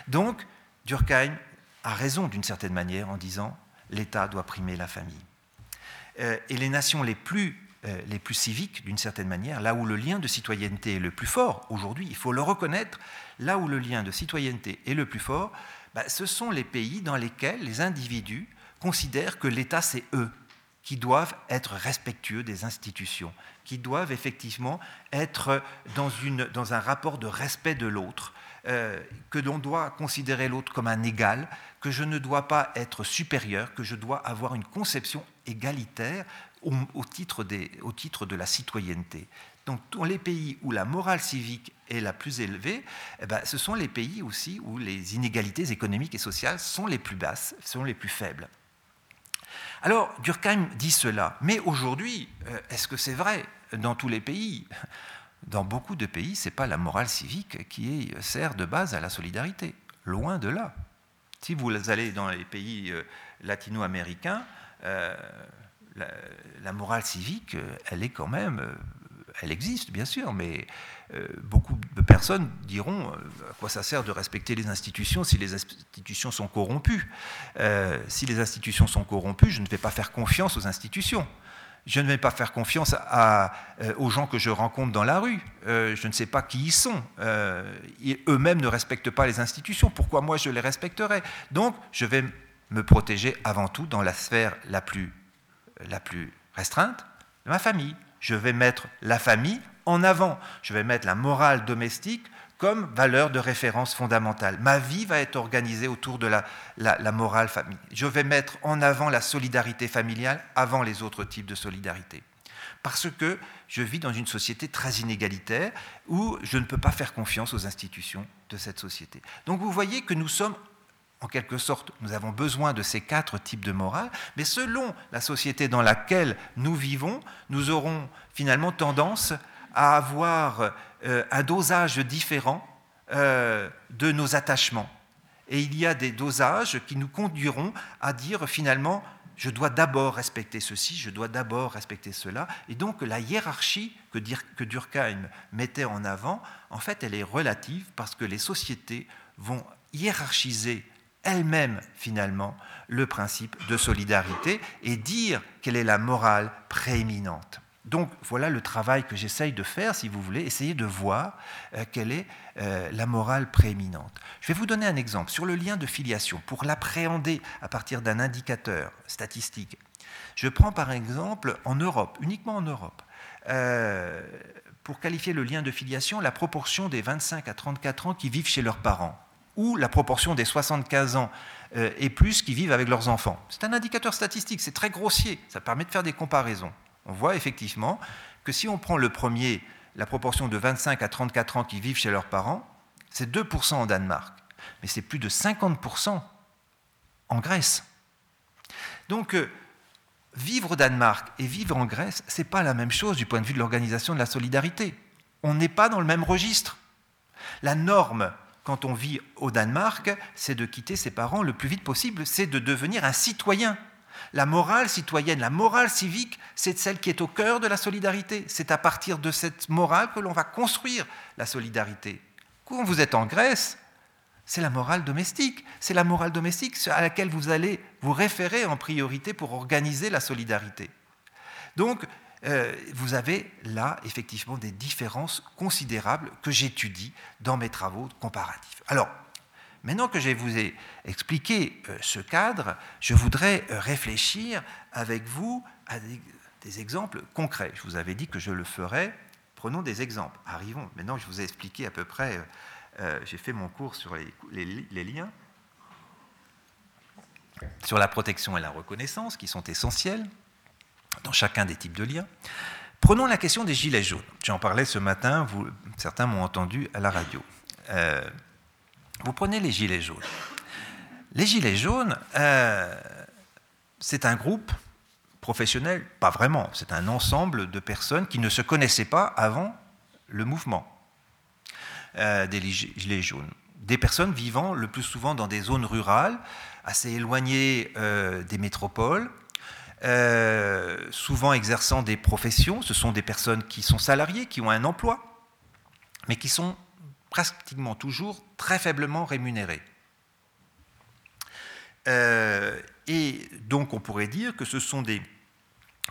Donc, Durkheim a raison d'une certaine manière en disant l'État doit primer la famille. Euh, et les nations les plus, euh, les plus civiques, d'une certaine manière, là où le lien de citoyenneté est le plus fort, aujourd'hui, il faut le reconnaître, là où le lien de citoyenneté est le plus fort, bah, ce sont les pays dans lesquels les individus considèrent que l'État, c'est eux, qui doivent être respectueux des institutions, qui doivent effectivement être dans, une, dans un rapport de respect de l'autre, euh, que l'on doit considérer l'autre comme un égal, que je ne dois pas être supérieur, que je dois avoir une conception égalitaire au, titre, de la citoyenneté. Donc, dans les pays où la morale civique est la plus élevée, eh ben, ce sont les pays aussi où les inégalités économiques et sociales sont les plus basses, sont les plus faibles. Alors, Durkheim dit cela, mais aujourd'hui, euh, est-ce que c'est vrai dans tous les pays? Dans beaucoup de pays, ce n'est pas la morale civique qui sert de base à la solidarité. Loin de là. Si vous allez dans les pays euh, latino-américains, euh, la, morale civique, elle est quand même, euh, elle existe bien sûr, mais beaucoup de personnes diront à quoi ça sert de respecter les institutions si les institutions sont corrompues. si les institutions sont corrompues, je ne vais pas faire confiance aux institutions je ne vais pas faire confiance euh, aux gens que je rencontre dans la rue. Euh, je ne sais pas qui ils sont. Euh, eux-mêmes ne respectent pas les institutions. Pourquoi moi je les respecterais? Donc, je vais me protéger avant tout dans la sphère la plus, la plus restreinte, de ma famille. Je vais mettre la famille en avant. Je vais mettre la morale domestique comme valeur de référence fondamentale. Ma vie va être organisée autour de la, morale famille. Je vais mettre en avant la solidarité familiale avant les autres types de solidarité. Parce que je vis dans une société très inégalitaire où je ne peux pas faire confiance aux institutions de cette société. Donc vous voyez que nous sommes, en quelque sorte, nous avons besoin de ces quatre types de morale, mais selon la société dans laquelle nous vivons, nous aurons finalement tendance à avoir euh, un dosage différent euh, de nos attachements. Et il y a des dosages qui nous conduiront à dire finalement, je dois d'abord respecter ceci, je dois d'abord respecter cela. Et donc la hiérarchie que, que Durkheim mettait en avant, en fait, elle est relative parce que les sociétés vont hiérarchiser elles-mêmes finalement le principe de solidarité et dire quelle est la morale prééminente. Donc voilà le travail que j'essaye de faire, si vous voulez, essayer de voir euh, quelle est euh, la morale prééminente. Je vais vous donner un exemple sur le lien de filiation, pour l'appréhender à partir d'un indicateur statistique. Je prends par exemple en Europe, uniquement en Europe, euh, pour qualifier le lien de filiation, la proportion des 25 à 34 ans qui vivent chez leurs parents, ou la proportion des 75 ans et plus qui vivent avec leurs enfants. C'est un indicateur statistique, c'est très grossier, ça permet de faire des comparaisons on voit effectivement que si on prend le premier, la proportion de 25 à 34 ans qui vivent chez leurs parents, c'est 2% en Danemark, mais c'est plus de 50% en Grèce. Donc, euh, vivre au Danemark et vivre en Grèce, ce n'est pas la même chose du point de vue de l'organisation de la solidarité. On n'est pas dans le même registre. La norme, quand on vit au Danemark, c'est de quitter ses parents le plus vite possible, c'est de devenir un citoyen la morale citoyenne, la morale civique, c'est celle qui est au cœur de la solidarité. C'est à partir de cette morale que l'on va construire la solidarité. Quand vous êtes en Grèce, c'est la morale domestique. C'est la morale domestique à laquelle vous allez vous référer en priorité pour organiser la solidarité. Donc, euh, vous avez là effectivement des différences considérables que j'étudie dans mes travaux comparatifs. Alors, Maintenant que je vous ai expliqué euh, ce cadre, je voudrais euh, réfléchir avec vous à des, exemples concrets. Je vous avais dit que je le ferais. Prenons des exemples. Arrivons. Maintenant, je vous ai expliqué à peu près. Euh, j'ai fait mon cours sur les, liens, sur la protection et la reconnaissance, qui sont essentiels dans chacun des types de liens. Prenons la question des gilets jaunes. J'en parlais ce matin, certains m'ont entendu à la radio. Vous prenez les Gilets jaunes. Les Gilets jaunes, euh, c'est un groupe professionnel, pas vraiment, c'est un ensemble de personnes qui ne se connaissaient pas avant le mouvement euh, des Gilets jaunes. Des personnes vivant le plus souvent dans des zones rurales, assez éloignées euh, des métropoles, souvent exerçant des professions. Ce sont des personnes qui sont salariées, qui ont un emploi, mais qui sont pratiquement toujours très faiblement rémunérés. Euh, et donc on pourrait dire que ce sont des,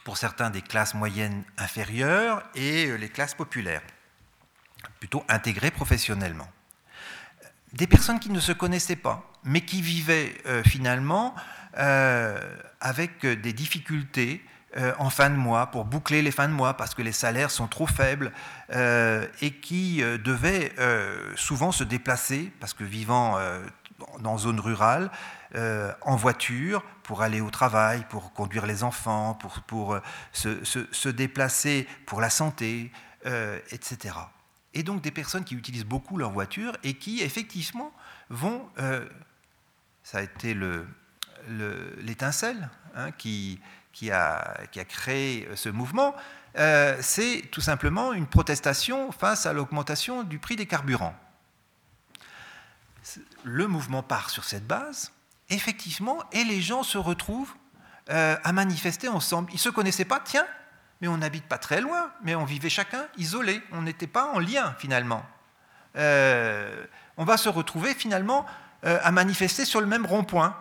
pour certains des classes moyennes inférieures et euh, les classes populaires, plutôt intégrées professionnellement. Des personnes qui ne se connaissaient pas, mais qui vivaient euh, finalement avec des difficultés euh, en fin de mois, pour boucler les fins de mois, parce que les salaires sont trop faibles, euh, et qui euh, devaient souvent se déplacer, parce que vivant dans zone rurale, en voiture, pour aller au travail, pour conduire les enfants, pour, pour se, se, déplacer pour la santé, etc. Et donc des personnes qui utilisent beaucoup leur voiture et qui effectivement vont, ça a été l'étincelle le, hein, qui, qui a, créé ce mouvement, euh, c'est tout simplement une protestation face à l'augmentation du prix des carburants. Le mouvement part sur cette base, effectivement, et les gens se retrouvent euh, à manifester ensemble. Ils ne se connaissaient pas, tiens, mais on n'habite pas très loin, mais on vivait chacun isolé, on n'était pas en lien finalement. Euh, on va se retrouver finalement à manifester sur le même rond-point.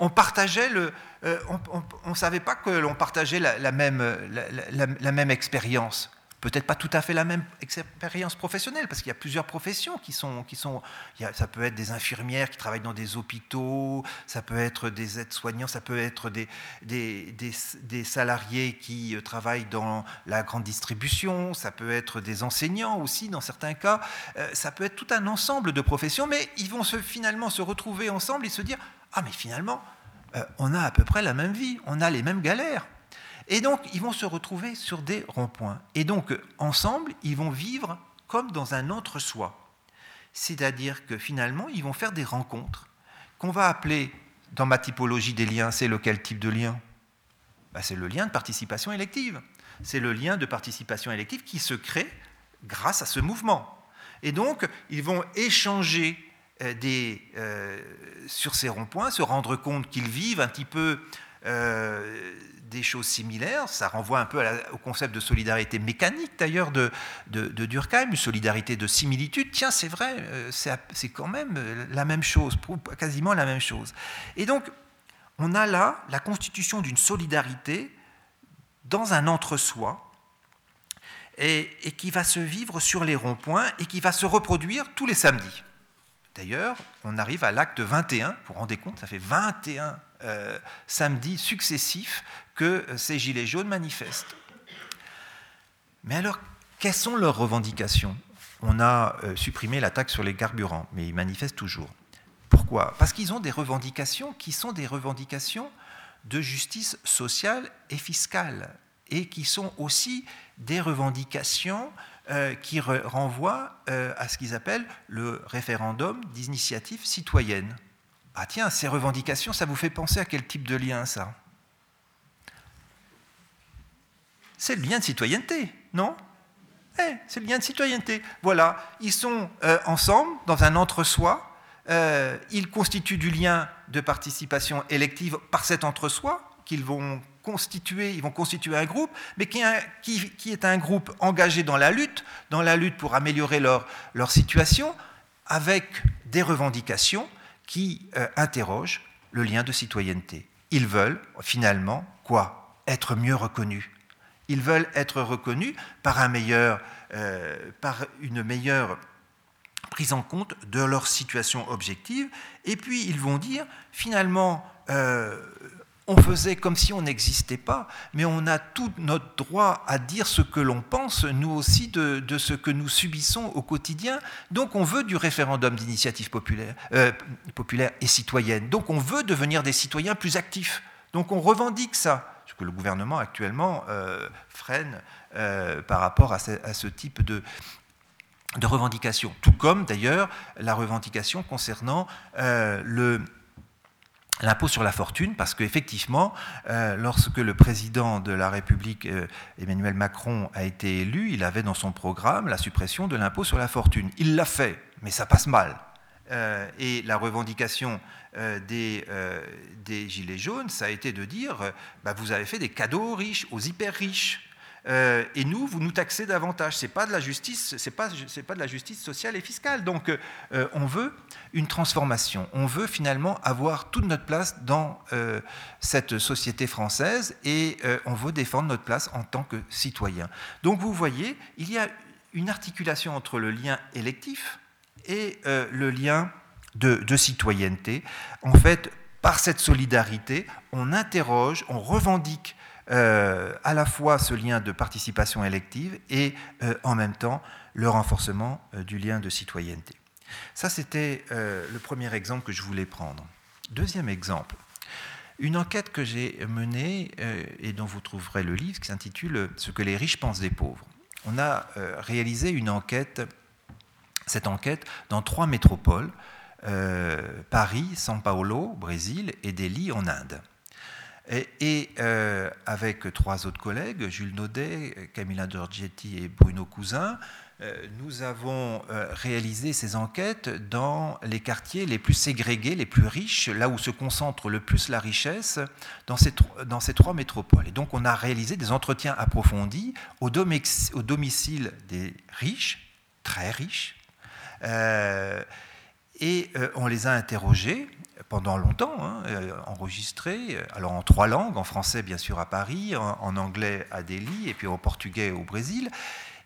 On partageait le, euh, on ne savait pas que l'on partageait la, même, la, même expérience. Peut-être pas tout à fait la même expérience professionnelle, parce qu'il y a plusieurs professions qui sont... Qui sont ça peut être des infirmières qui travaillent dans des hôpitaux, ça peut être des aides-soignants, ça peut être des, des, salariés qui euh, travaillent dans la grande distribution, ça peut être des enseignants aussi dans certains cas, euh, ça peut être tout un ensemble de professions, mais ils vont finalement se retrouver ensemble et se dire, ah mais finalement, euh, on a à peu près la même vie, on a les mêmes galères. Et donc, ils vont se retrouver sur des ronds-points. Et donc, ensemble, ils vont vivre comme dans un entre-soi. C'est-à-dire que finalement, ils vont faire des rencontres qu'on va appeler, dans ma typologie des liens, c'est lequel type de lien? Ben, C'est le lien de participation élective. C'est le lien de participation élective qui se crée grâce à ce mouvement. Et donc, ils vont échanger des, euh, sur ces ronds-points, se rendre compte qu'ils vivent un petit peu euh, des choses similaires. Ça renvoie un peu au concept de solidarité mécanique d'ailleurs de, de, Durkheim, une solidarité de similitude. Tiens, c'est vrai, c'est quand même la même chose, quasiment la même chose. Et donc, on a là la constitution d'une solidarité dans un entre-soi, et, et, qui va se vivre sur les ronds-points et qui va se reproduire tous les samedis. D'ailleurs, on arrive à l'acte 21, vous vous rendez compte, ça fait 21 euh, samedis successifs que ces Gilets jaunes manifestent. Mais alors, quelles sont leurs revendications? On a euh, supprimé la taxe sur les carburants, mais ils manifestent toujours. Pourquoi? Parce qu'ils ont des revendications qui sont des revendications de justice sociale et fiscale, et qui sont aussi des revendications euh, qui renvoie euh, à ce qu'ils appellent le référendum d'initiative citoyenne. Ah tiens, ces revendications, ça vous fait penser à quel type de lien ça? C'est le lien de citoyenneté, non? Eh, C'est le lien de citoyenneté. Voilà, ils sont euh, ensemble dans un entre-soi, ils constituent du lien de participation élective par cet entre-soi qu'ils vont constituer, ils vont constituer un groupe, mais qui, est un groupe engagé dans la lutte, dans la lutte pour améliorer leur, situation, avec des revendications qui euh, interrogent le lien de citoyenneté. Ils veulent finalement quoi? Être mieux reconnus. Ils veulent être reconnus euh, par une meilleure prise en compte de leur situation objective. Et puis ils vont dire finalement, euh, on faisait comme si on n'existait pas, mais on a tout notre droit à dire ce que l'on pense, nous aussi, de, ce que nous subissons au quotidien. Donc on veut du référendum d'initiative populaire, euh, populaire et citoyenne. Donc on veut devenir des citoyens plus actifs. Donc on revendique ça, ce que le gouvernement actuellement euh, freine euh, par rapport à ce, type de, de revendication. Tout comme d'ailleurs la revendication concernant le l'impôt sur la fortune, parce qu'effectivement, euh, lorsque le président de la République, euh, Emmanuel Macron, a été élu, il avait dans son programme la suppression de l'impôt sur la fortune. Il l'a fait, mais ça passe mal. Euh, et la revendication des, des, Gilets jaunes, ça a été de dire, bah, vous avez fait des cadeaux aux riches, aux hyper riches. Et nous, vous nous taxez davantage. C'est pas de la justice, c'est pas, pas de la justice sociale et fiscale. Donc, on veut une transformation. On veut finalement avoir toute notre place dans euh, cette société française et on veut défendre notre place en tant que citoyen. Donc, vous voyez, il y a une articulation entre le lien électif et le lien de, citoyenneté. En fait, par cette solidarité, on interroge, on revendique euh, à la fois ce lien de participation élective et euh, en même temps le renforcement euh, du lien de citoyenneté. Ça, c'était le premier exemple que je voulais prendre. Deuxième exemple, une enquête que j'ai menée et dont vous trouverez le livre qui s'intitule Ce que les riches pensent des pauvres. On a réalisé une enquête, cette enquête, dans trois métropoles, Paris, São Paulo, Brésil et Delhi en Inde. Et, euh, avec trois autres collègues, Jules Naudet, Camilla Giorgetti et Bruno Cousin, euh, nous avons euh, réalisé ces enquêtes dans les quartiers les plus ségrégés, les plus riches, là où se concentre le plus la richesse, dans ces, trois métropoles. Et donc on a réalisé des entretiens approfondis au, domicile des riches, très riches, et on les a interrogés pendant longtemps, hein, euh, enregistré, euh, alors en trois langues, en français bien sûr à Paris, en, anglais à Delhi et puis en portugais au Brésil.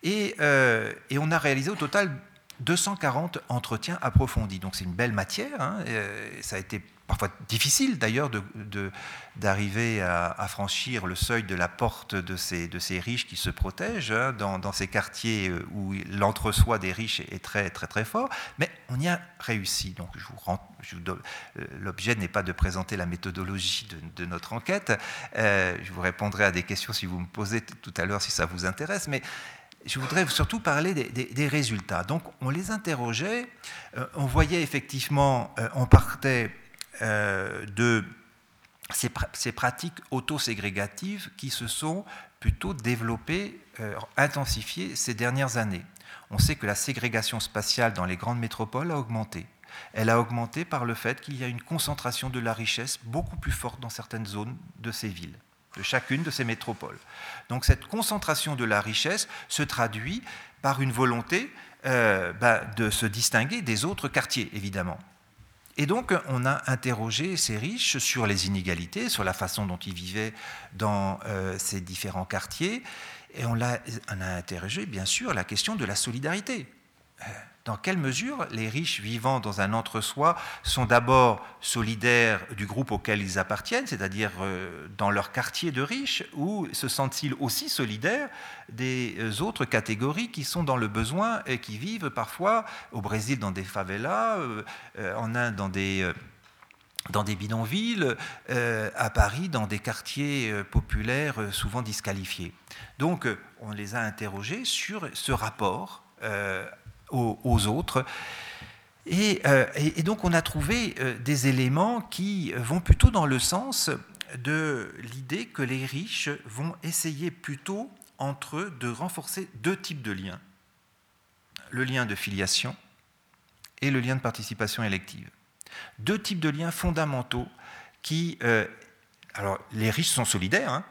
Et, euh, et, on a réalisé au total 240 entretiens approfondis. Donc c'est une belle matière. Hein, ça a été parfois difficile d'ailleurs d'arriver à, franchir le seuil de la porte de ces, riches qui se protègent hein, dans, ces quartiers euh, où l'entre-soi des riches est très très très fort, mais on y a réussi. Donc euh, l'objet n'est pas de présenter la méthodologie de, notre enquête. Euh, je vous répondrai à des questions si vous me posez tout à l'heure si ça vous intéresse, mais je voudrais surtout parler des, résultats. Donc on les interrogeait, on voyait effectivement, on partait euh, de ces, pratiques autoségrégatives qui se sont plutôt développées, euh, intensifiées ces dernières années. On sait que la ségrégation spatiale dans les grandes métropoles a augmenté. Elle a augmenté par le fait qu'il y a une concentration de la richesse beaucoup plus forte dans certaines zones de ces villes, de chacune de ces métropoles. Donc cette concentration de la richesse se traduit par une volonté euh, bah, de se distinguer des autres quartiers, évidemment. Et donc, on a interrogé ces riches sur les inégalités, sur la façon dont ils vivaient dans euh, ces différents quartiers, et on a, on a interrogé, bien sûr, la question de la solidarité. Dans quelle mesure les riches vivant dans un entre-soi sont d'abord solidaires du groupe auquel ils appartiennent, c'est-à-dire euh, dans leur quartier de riches, ou se sentent-ils aussi solidaires des euh, autres catégories qui sont dans le besoin et qui vivent parfois au Brésil dans des favelas, euh, en Inde dans des bidonvilles, à Paris dans des quartiers populaires souvent disqualifiés? Donc on les a interrogés sur ce rapport aux, autres. Euh, et, donc on a trouvé euh, des éléments qui vont plutôt dans le sens de l'idée que les riches vont essayer plutôt entre eux de renforcer deux types de liens. Le lien de filiation et le lien de participation élective. Deux types de liens fondamentaux qui... Euh, alors les riches sont solidaires, hein,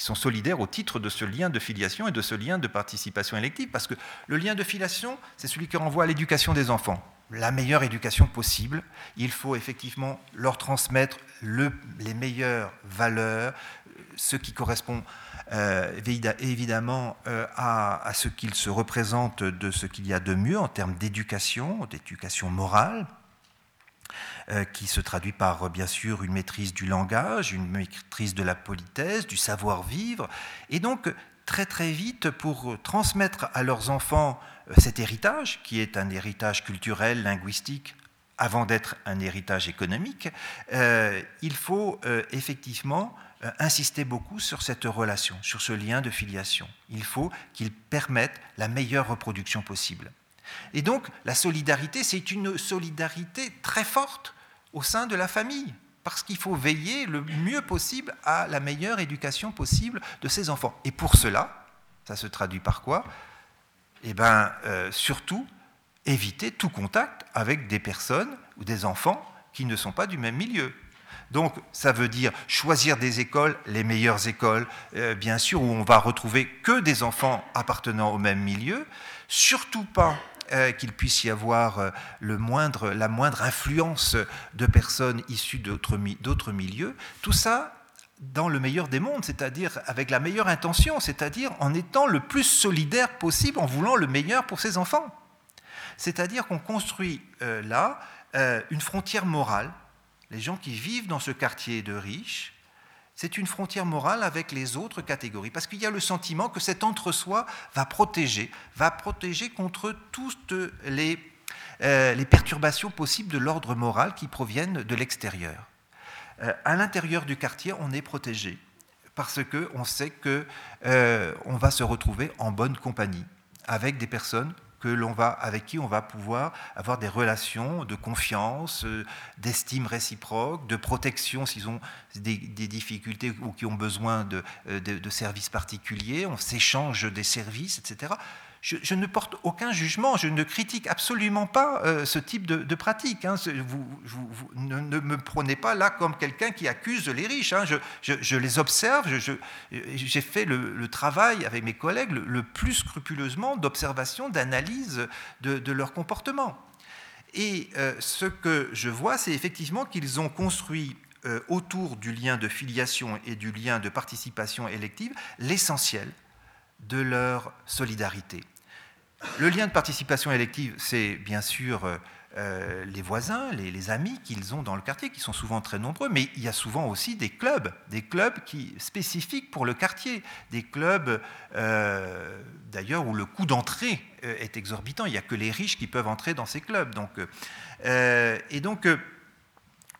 ils sont solidaires au titre de ce lien de filiation et de ce lien de participation élective, parce que le lien de filiation, c'est celui qui renvoie à l'éducation des enfants. La meilleure éducation possible, il faut effectivement leur transmettre les meilleures valeurs, ce qui correspond euh, évidemment euh, à, ce qu'ils se représentent de ce qu'il y a de mieux en termes d'éducation, d'éducation morale, qui se traduit par bien sûr une maîtrise du langage, une maîtrise de la politesse, du savoir-vivre. Et donc, très très vite, pour transmettre à leurs enfants euh, cet héritage, qui est un héritage culturel, linguistique, avant d'être un héritage économique, euh, il faut effectivement insister beaucoup sur cette relation, sur ce lien de filiation. Il faut qu'il permette la meilleure reproduction possible. Et donc, la solidarité, c'est une solidarité très forte au sein de la famille, parce qu'il faut veiller le mieux possible à la meilleure éducation possible de ses enfants. Et pour cela, ça se traduit par quoi? Eh bien, euh, surtout, éviter tout contact avec des personnes ou des enfants qui ne sont pas du même milieu. Donc, ça veut dire choisir des écoles, les meilleures écoles, euh, bien sûr, où on va retrouver que des enfants appartenant au même milieu. Surtout pas euh, qu'il puisse y avoir euh, le moindre, la moindre influence de personnes issues d'autres milieux, tout ça dans le meilleur des mondes, c'est-à-dire avec la meilleure intention, c'est-à-dire en étant le plus solidaire possible, en voulant le meilleur pour ses enfants. C'est-à-dire qu'on construit euh, là une frontière morale. Les gens qui vivent dans ce quartier de riches, c'est une frontière morale avec les autres catégories, parce qu'il y a le sentiment que cet entre-soi va protéger, va protéger contre toutes les, euh, perturbations possibles de l'ordre moral qui proviennent de l'extérieur. Euh, à l'intérieur du quartier, on est protégé, parce qu'on sait qu'on euh, va se retrouver en bonne compagnie, avec des personnes que l'on va, avec qui on va pouvoir avoir des relations de confiance, euh, d'estime réciproque, de protection s'ils ont des, difficultés ou qui ont besoin de, euh, services particuliers, on s'échange des services, etc je, ne porte aucun jugement, je ne critique absolument pas euh, ce type de, pratique. Hein. Vous, ne, me prenez pas là comme quelqu'un qui accuse les riches. Hein. Je, les observe, j'ai fait le, travail avec mes collègues le, plus scrupuleusement d'observation, d'analyse de, leur comportement. Et euh, ce que je vois, c'est effectivement qu'ils ont construit euh, autour du lien de filiation et du lien de participation élective l'essentiel de leur solidarité. Le lien de participation élective, c'est bien sûr euh, les voisins, les, amis qu'ils ont dans le quartier, qui sont souvent très nombreux, mais il y a souvent aussi des clubs, des clubs qui, spécifiques pour le quartier, des clubs euh, d'ailleurs où le coût d'entrée euh, est exorbitant, il n'y a que les riches qui peuvent entrer dans ces clubs. Et donc,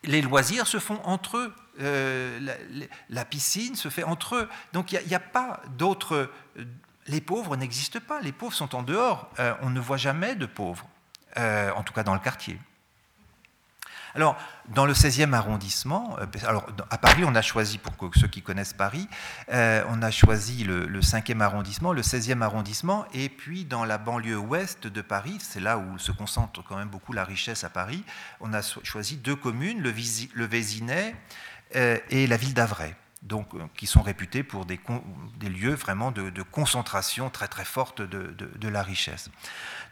les loisirs se font entre eux, la, piscine se fait entre eux, donc il n'y a, pas d'autres... Les pauvres n'existent pas, les pauvres sont en dehors, on ne voit jamais de pauvres. Euh, en tout cas dans le quartier. Alors, dans le 16e arrondissement, euh, alors à Paris, on a choisi, pour ceux qui connaissent Paris, euh, on a choisi le, 5e arrondissement, le 16e arrondissement, et puis dans la banlieue ouest de Paris, c'est là où se concentre quand même beaucoup la richesse à Paris, on a choisi deux communes, le, le Vésinet et la ville d'Avray. Donc, qui sont réputés pour des, lieux vraiment de, concentration très très forte de la richesse.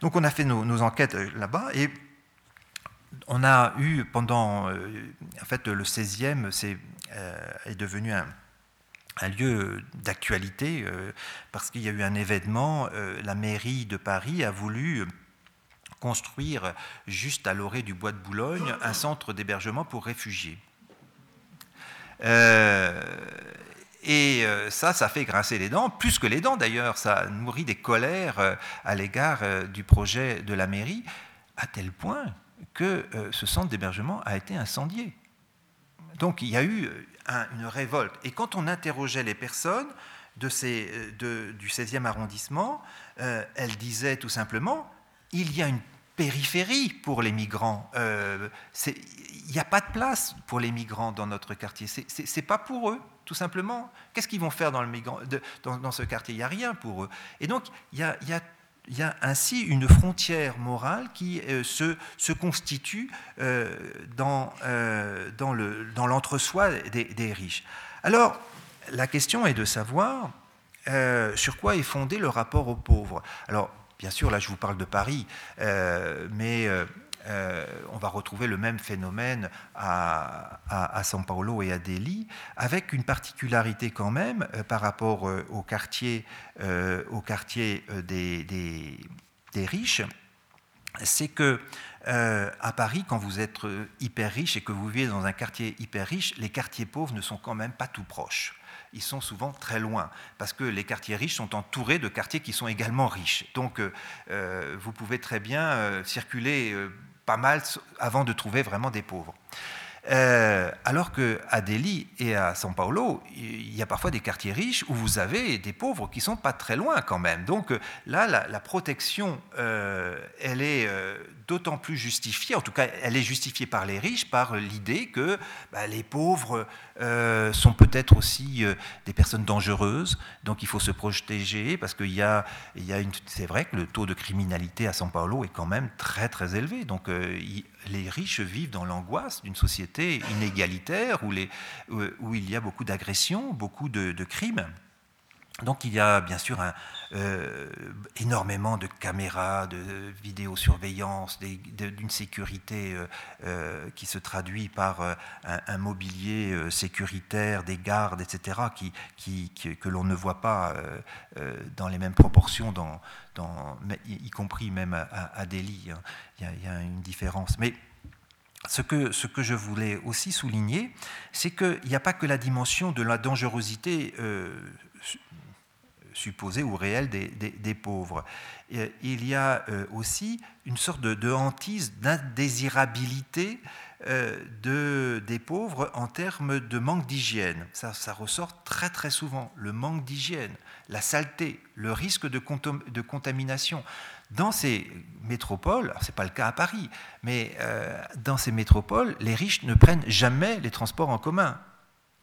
Donc on a fait nos, enquêtes euh, là-bas et on a eu pendant, euh, en fait, le 16e c'est, euh, est devenu un, lieu d'actualité parce qu'il y a eu un événement, la mairie de Paris a voulu construire juste à l'orée du bois de Boulogne un centre d'hébergement pour réfugiés. Et euh, ça, ça fait grincer les dents, plus que les dents d'ailleurs, ça nourrit des colères euh, à l'égard euh, du projet de la mairie, à tel point que ce centre d'hébergement a été incendié. Donc il y a eu une révolte. Et quand on interrogeait les personnes de ces, du 16e arrondissement, elles disaient tout simplement, il y a une périphérie pour les migrants. il n'y a pas de place pour les migrants dans notre quartier. Ce n'est pas pour eux tout simplement. Qu'est-ce qu'ils vont faire dans, le dans, ce quartier? Il n'y a rien pour eux. Et donc, il y a, ainsi une frontière morale qui euh, se, constitue euh, dans, euh, l'entre-soi des, riches. Alors, la question est de savoir sur quoi est fondé le rapport aux pauvres. Alors, bien sûr, là, je vous parle de Paris, mais euh, on va retrouver le même phénomène à, à, São Paulo et à Delhi, avec une particularité quand même euh, par rapport euh, au quartier, au quartier des, des, riches, c'est que à Paris, quand vous êtes hyper riche et que vous vivez dans un quartier hyper riche, les quartiers pauvres ne sont quand même pas tout proches ils sont souvent très loin, parce que les quartiers riches sont entourés de quartiers qui sont également riches. Donc vous pouvez très bien circuler pas mal avant de trouver vraiment des pauvres. Euh, alors qu'à Delhi et à São Paulo, il y a parfois des quartiers riches où vous avez des pauvres qui sont pas très loin quand même. Donc euh, là, la, protection, euh, elle est d'autant plus justifiée, en tout cas, elle est justifiée par les riches, par l'idée que bah, les pauvres sont peut-être aussi des personnes dangereuses, donc il faut se protéger parce qu'il y a, il y a une, c'est vrai que le taux de criminalité à São Paulo est quand même très très élevé. Donc les riches vivent dans l'angoisse d'une société inégalitaire où, il y a beaucoup d'agressions, beaucoup de, crimes. Donc il y a bien sûr euh, énormément de caméras, de vidéosurveillance, d'une sécurité euh, euh, qui se traduit par un, mobilier sécuritaire, des gardes, etc., que l'on ne voit pas dans les mêmes proportions y, compris même à, Delhi. Hein. Il, y a, une différence. Mais ce que, ce que je voulais aussi souligner, c'est qu'il n'y a pas que la dimension de la dangerosité supposée ou réelle des, pauvres. Il y a euh, aussi une sorte de, hantise, d'indésirabilité euh, de, des pauvres en termes de manque d'hygiène. Ça, ça, ressort très très souvent, le manque d'hygiène, la saleté, le risque de, de contamination. Dans ces métropoles, ce n'est pas le cas à Paris, mais euh, dans ces métropoles, les riches ne prennent jamais les transports en commun.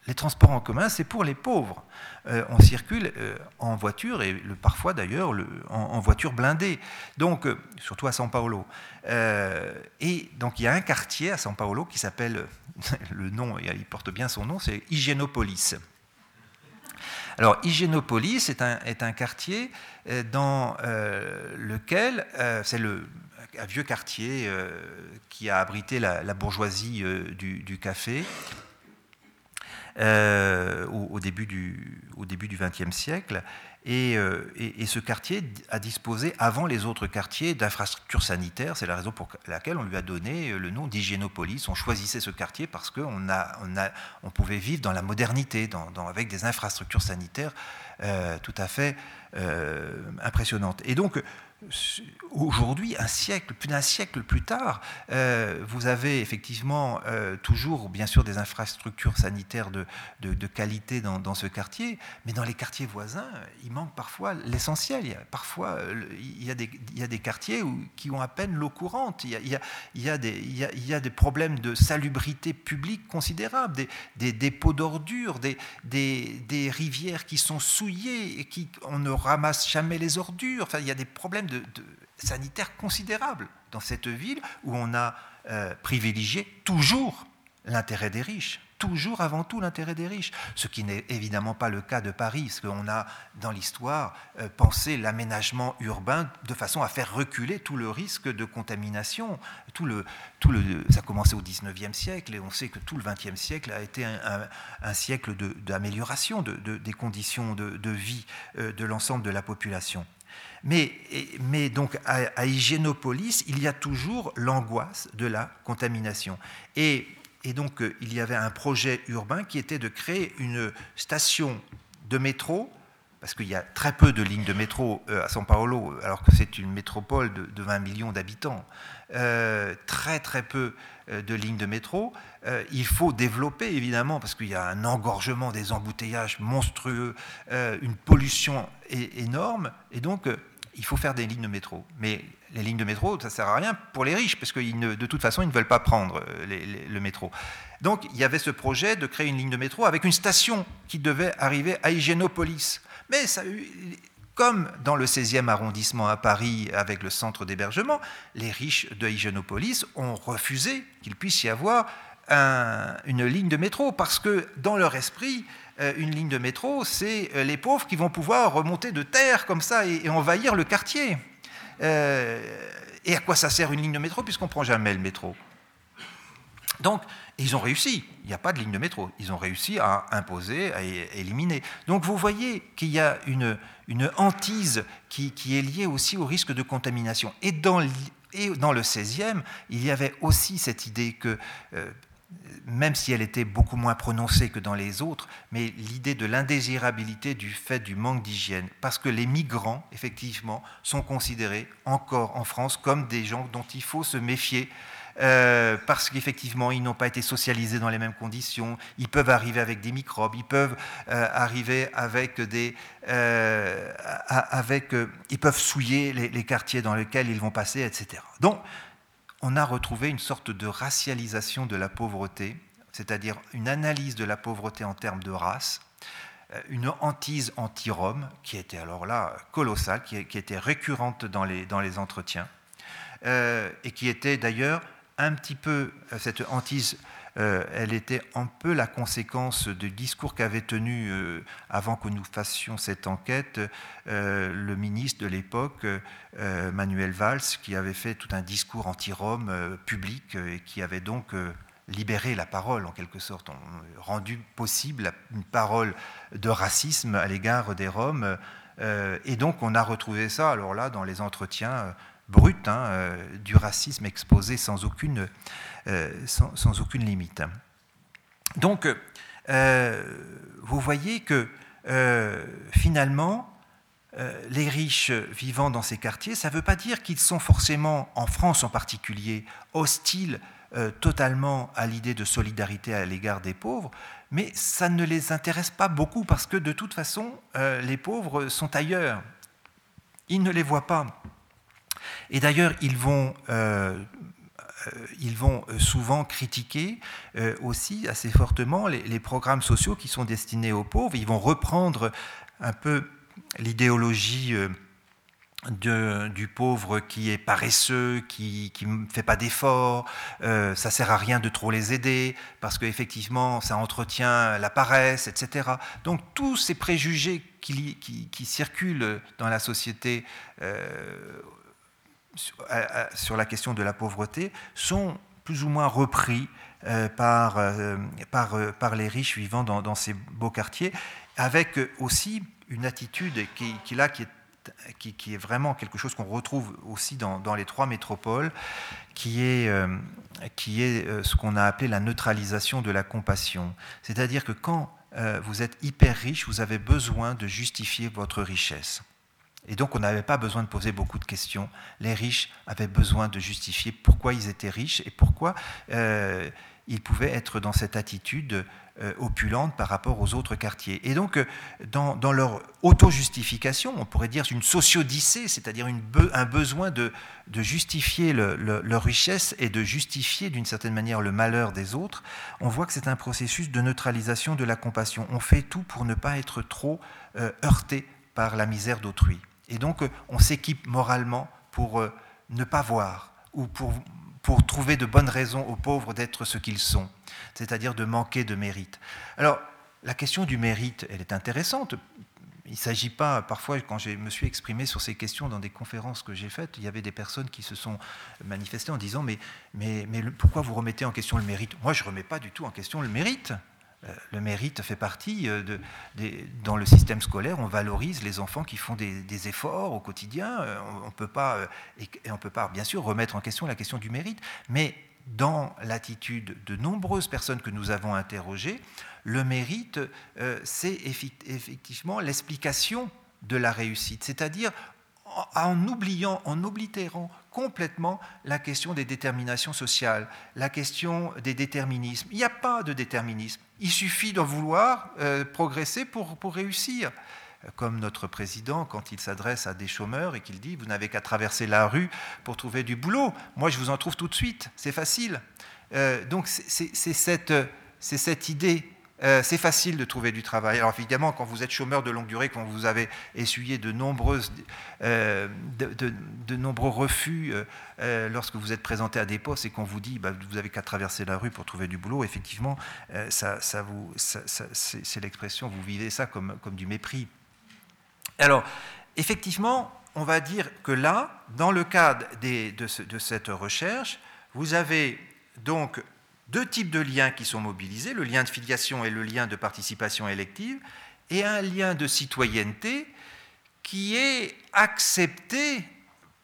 Les transports en commun, c'est pour les pauvres. Euh, on circule euh, en voiture, et parfois d'ailleurs en, voiture blindée, donc, surtout à São Paulo. et donc il y a un quartier à São Paulo qui s'appelle, le nom, il porte bien son nom, c'est Hygiénopolis. Alors, Hygiénopolis est un, quartier euh, dans euh, lequel, euh, c'est le un vieux quartier qui a abrité la, bourgeoisie du, café au, début du, au début du XXe siècle. Et, ce quartier a disposé avant les autres quartiers d'infrastructures sanitaires. C'est la raison pour laquelle on lui a donné le nom d'hygiénopolis. On choisissait ce quartier parce qu'on a, on a, on pouvait vivre dans la modernité, dans, avec des infrastructures sanitaires tout à fait impressionnantes. Et donc, aujourd'hui, un siècle, plus d'un siècle plus tard, euh, vous avez effectivement euh, toujours, bien sûr, des infrastructures sanitaires de, qualité dans, ce quartier, mais dans les quartiers voisins, il manque parfois l'essentiel. Parfois, il y, a des, il y a des quartiers qui ont à peine l'eau courante. Il y, a, des, problèmes de salubrité publique considérables, des, des dépôts d'ordures, des, des, rivières qui sont souillées et qui on ne ramasse jamais les ordures. Enfin, il y a des problèmes de, sanitaire considérable dans cette ville où on a euh, privilégié toujours l'intérêt des riches, toujours avant tout l'intérêt des riches, ce qui n'est évidemment pas le cas de Paris, parce qu'on a dans l'histoire euh, pensé l'aménagement urbain de façon à faire reculer tout le risque de contamination. Tout le, tout le, ça a commencé au 19e siècle et on sait que tout le 20e siècle a été un, siècle d'amélioration de, des conditions de, vie euh, de l'ensemble de la population. Mais, donc à, à, Hygiénopolis, il y a toujours l'angoisse de la contamination. Et, et, donc euh, il y avait un projet urbain qui était de créer une station de métro, parce qu'il y a très peu de lignes de métro euh, à São Paulo, alors que c'est une métropole de, 20 millions d'habitants. Euh, très très peu de lignes de métro. il faut développer évidemment parce qu'il y a un engorgement des embouteillages monstrueux, une pollution énorme, et donc il faut faire des lignes de métro. Mais les lignes de métro, ça ne sert à rien pour les riches, parce que de toute façon, ils ne veulent pas prendre euh, le métro. Donc, il y avait ce projet de créer une ligne de métro avec une station qui devait arriver à Hygiénopolis. Mais comme dans le 16e arrondissement à Paris avec le centre d'hébergement, les riches de Hygiénopolis ont refusé qu'il puisse y avoir une ligne de métro, parce que dans leur esprit, une ligne de métro, c'est euh, les pauvres qui vont pouvoir remonter de terre comme ça et, envahir le quartier. Euh, et à quoi ça sert une ligne de métro puisqu'on ne prend jamais le métro? Donc, ils ont réussi. Il n'y a pas de ligne de métro. Ils ont réussi à imposer, à éliminer. Donc, vous voyez qu'il y a une, hantise qui, est liée aussi au risque de contamination. Et dans, et dans le 16e, il y avait aussi cette idée que même si elle était beaucoup moins prononcée que dans les autres, mais l'idée de l'indésirabilité du fait du manque d'hygiène, parce que les migrants, effectivement, sont considérés encore en France comme des gens dont il faut se méfier, euh, parce qu'effectivement, ils n'ont pas été socialisés dans les mêmes conditions, ils peuvent arriver avec des microbes, ils peuvent euh, arriver avec des... Euh, avec, ils peuvent souiller les, les, quartiers dans lesquels ils vont passer, etc. Donc, on a retrouvé une sorte de racialisation de la pauvreté, c'est-à-dire une analyse de la pauvreté en termes de race, euh, une hantise anti-Rome, qui était alors là colossale, qui, était récurrente dans les, entretiens, euh, et qui était d'ailleurs un petit peu, euh, cette hantise euh, elle était un peu la conséquence du discours qu'avait tenu, euh, avant que nous fassions cette enquête, euh, le ministre de l'époque, Manuel Valls, qui avait fait tout un discours anti-Rome public et qui avait donc libéré la parole en quelque sorte, rendu possible une parole de racisme à l'égard des Roms. et donc on a retrouvé ça, alors là, dans les entretiens brut hein, du racisme exposé sans aucune, euh, sans, aucune limite. Donc, euh, vous voyez que finalement, les riches vivant dans ces quartiers, ça ne veut pas dire qu'ils sont forcément, en France en particulier, hostiles totalement à l'idée de solidarité à l'égard des pauvres, mais ça ne les intéresse pas beaucoup parce que de toute façon, les pauvres sont ailleurs. Ils ne les voient pas. Et d'ailleurs, ils vont euh, euh, ils vont euh, souvent critiquer aussi assez fortement les, programmes sociaux qui sont destinés aux pauvres. Ils vont reprendre un peu l'idéologie du pauvre qui est paresseux, qui ne fait pas d'efforts, ça ça sert à rien de trop les aider, parce qu'effectivement, ça entretient la paresse, etc. Donc tous ces préjugés qui, qui, circulent dans la société sur, la question de la pauvreté sont plus ou moins repris euh, par, euh, par, euh, les riches vivant dans, ces beaux quartiers. avec aussi une attitude qui, là, qui est qui, est vraiment quelque chose qu'on retrouve aussi dans, les trois métropoles, qui est, euh, qui est euh, ce qu'on a appelé la neutralisation de la compassion. C'est-à-dire que quand euh, vous êtes hyper riche, vous avez besoin de justifier votre richesse. Et donc on n'avait pas besoin de poser beaucoup de questions. Les riches avaient besoin de justifier pourquoi ils étaient riches et pourquoi ils pouvaient être dans cette attitude euh, opulente par rapport aux autres quartiers. Et donc, euh, dans, leur auto-justification, on pourrait dire une sociodycée, c'est-à-dire un besoin de, justifier leur richesse et de justifier d'une certaine manière le malheur des autres, on voit que c'est un processus de neutralisation de la compassion. On fait tout pour ne pas être trop euh, heurté par la misère d'autrui. Et donc, on s'équipe moralement pour ne pas voir ou pour pour trouver de bonnes raisons aux pauvres d'être ce qu'ils sont, c'est-à-dire de manquer de mérite. Alors, la question du mérite, elle est intéressante. Il ne s'agit pas, parfois, quand je me suis exprimé sur ces questions dans des conférences que j'ai faites, il y avait des personnes qui se sont manifestées en disant Mais, mais, mais pourquoi vous remettez en question le mérite? Moi, je ne remets pas du tout en question le mérite. Euh, le mérite fait partie euh, de, dans le système scolaire, on valorise les enfants qui font des, efforts au quotidien. Euh, on ne peut pas, et on peut pas, bien sûr, remettre en question la question du mérite, mais dans l'attitude de nombreuses personnes que nous avons interrogées, le mérite, c'est effectivement l'explication de la réussite, c'est-à-dire en oubliant, en oblitérant complètement la question des déterminations sociales, la question des déterminismes. Il n'y a pas de déterminisme. Il suffit d'en vouloir euh, progresser pour, réussir. Comme notre président, quand il s'adresse à des chômeurs et qu'il dit Vous n'avez qu'à traverser la rue pour trouver du boulot. Moi, je vous en trouve tout de suite. C'est facile. Euh, donc, c'est cette, cette idée euh, c'est facile de trouver du travail. Alors évidemment, quand vous êtes chômeur de longue durée, quand vous avez essuyé de, nombreuses, euh, de, nombreux refus euh, lorsque vous êtes présenté à des postes et qu'on vous dit bah, vous avez qu'à traverser la rue pour trouver du boulot, effectivement, ça, c'est l'expression, vous vivez ça comme, du mépris. Alors, effectivement, on va dire que là, dans le cadre de cette recherche, vous avez donc deux types de liens qui sont mobilisés, le lien de filiation et le lien de participation élective, et un lien de citoyenneté qui est accepté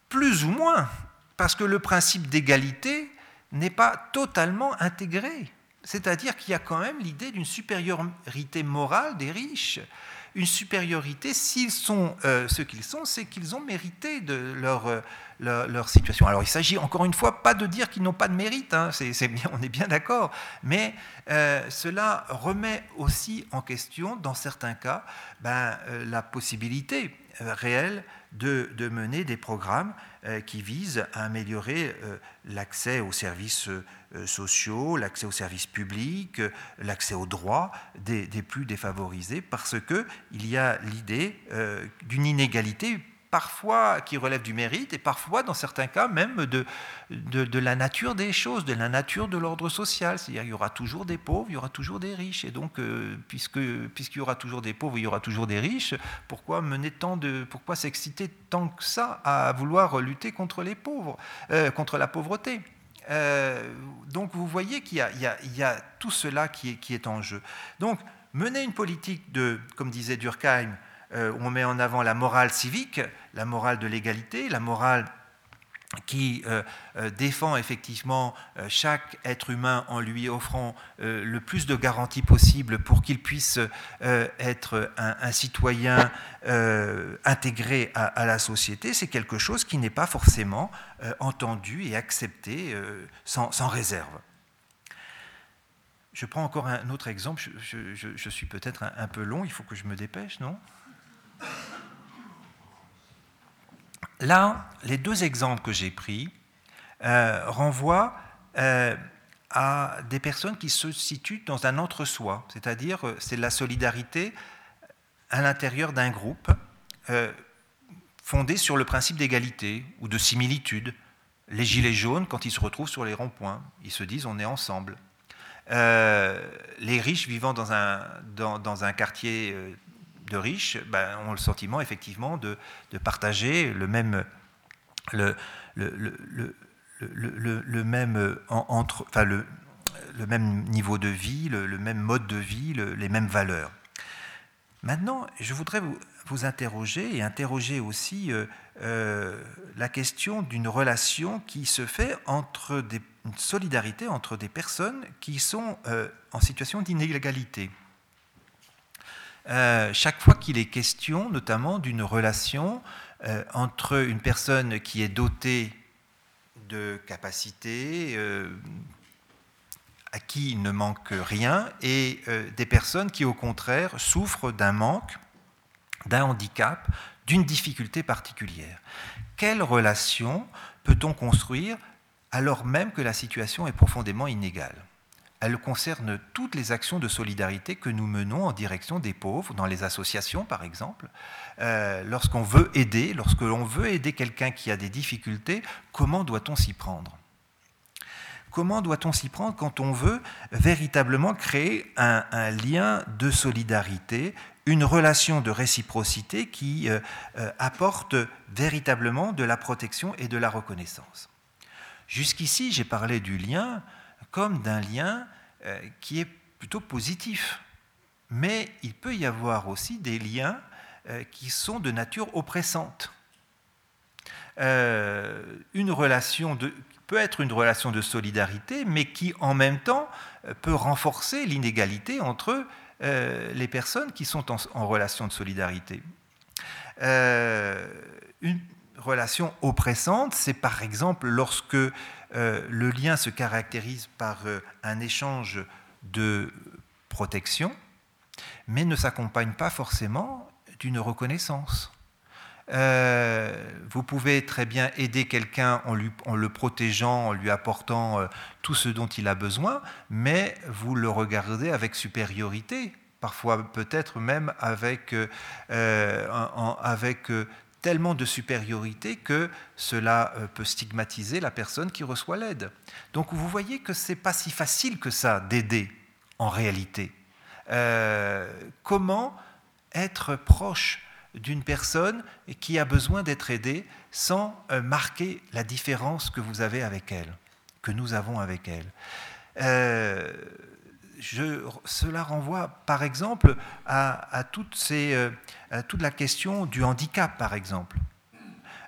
plus ou moins, parce que le principe d'égalité n'est pas totalement intégré. C'est-à-dire qu'il y a quand même l'idée d'une supériorité morale des riches une supériorité. S'ils sont euh, ce qu'ils sont, c'est qu'ils ont mérité de euh, leur, situation. Alors il s'agit encore une fois pas de dire qu'ils n'ont pas de mérite, hein, on est bien d'accord, mais euh, cela remet aussi en question, dans certains cas, ben, la possibilité réelle de, mener des programmes qui visent à améliorer l'accès aux services euh, sociaux, l'accès aux services publics, euh, l'accès aux droits des, plus défavorisés, parce qu'il y a l'idée euh, d'une inégalité parfois qui relève du mérite et parfois, dans certains cas, même de, de, la nature des choses, de la nature de l'ordre social. C'est-à-dire qu'il y aura toujours des pauvres, il y aura toujours des riches. Et donc, puisque, puisqu'il y aura toujours des pauvres, il y aura toujours des riches, pourquoi mener tant de, pourquoi s'exciter tant que ça à vouloir lutter contre les pauvres, contre la pauvreté? Euh, donc vous voyez qu'il y, a tout cela qui est, en jeu. Donc mener une politique de, comme disait Durkheim, euh, on met en avant la morale civique, la morale de l'égalité, la morale qui euh, euh, défend effectivement euh, chaque être humain en lui offrant le plus de garanties possible pour qu'il puisse être un, citoyen intégré à, la société, c'est quelque chose qui n'est pas forcément entendu et accepté sans, réserve. Je prends encore un autre exemple, je, suis peut-être un peu long, il faut que je me dépêche, non? Là, les deux exemples que j'ai pris euh, renvoient euh, à des personnes qui se situent dans un entre-soi, c'est-à-dire euh, c'est la solidarité à l'intérieur d'un groupe fondé sur le principe d'égalité ou de similitude. Les gilets jaunes, quand ils se retrouvent sur les ronds-points, ils se disent on est ensemble. les riches vivant dans un quartier de riches ben, ont le sentiment effectivement de, partager le même, le, même, entre, enfin, le, même niveau de vie, le, même mode de vie, les mêmes valeurs. Maintenant, je voudrais vous, interroger et interroger aussi euh, euh, la question d'une relation qui se fait entre des, une solidarité entre des personnes qui sont euh, en situation d'inégalité. Chaque fois qu'il est question notamment d'une relation entre une personne qui est dotée de capacités, à qui il ne manque rien, et euh, des personnes qui, au contraire, souffrent d'un manque, d'un handicap, d'une difficulté particulière. Quelle relation peut-on construire alors même que la situation est profondément inégale? Elle concerne toutes les actions de solidarité que nous menons en direction des pauvres, dans les associations par exemple. Euh, lorsqu'on veut aider, lorsque l'on veut aider quelqu'un qui a des difficultés, comment doit-on s'y prendre? Comment doit-on s'y prendre quand on veut véritablement créer un, lien de solidarité, une relation de réciprocité qui euh, euh, apporte véritablement de la protection et de la reconnaissance? Jusqu'ici, j'ai parlé du lien comme d'un lien euh, qui est plutôt positif, mais il peut y avoir aussi des liens qui sont de nature oppressante. une relation de, peut être une relation de solidarité, mais qui en même temps euh, peut renforcer l'inégalité entre euh, les personnes qui sont en, relation de solidarité. Euh, une relation oppressante, c'est par exemple lorsque le lien se caractérise par un échange de protection, mais ne s'accompagne pas forcément d'une reconnaissance. Euh, vous pouvez très bien aider quelqu'un en, le protégeant, en lui apportant euh, tout ce dont il a besoin, mais vous le regardez avec supériorité, parfois peut-être même avec, euh, avec tellement de supériorité que cela peut stigmatiser la personne qui reçoit l'aide. Donc vous voyez que ce n'est pas si facile que ça d'aider en réalité. comment être proche d'une personne qui a besoin d'être aidée sans euh, marquer la différence que vous avez avec elle, que nous avons avec elle? Euh, cela renvoie par exemple à, toutes ces, euh, toute la question du handicap, par exemple.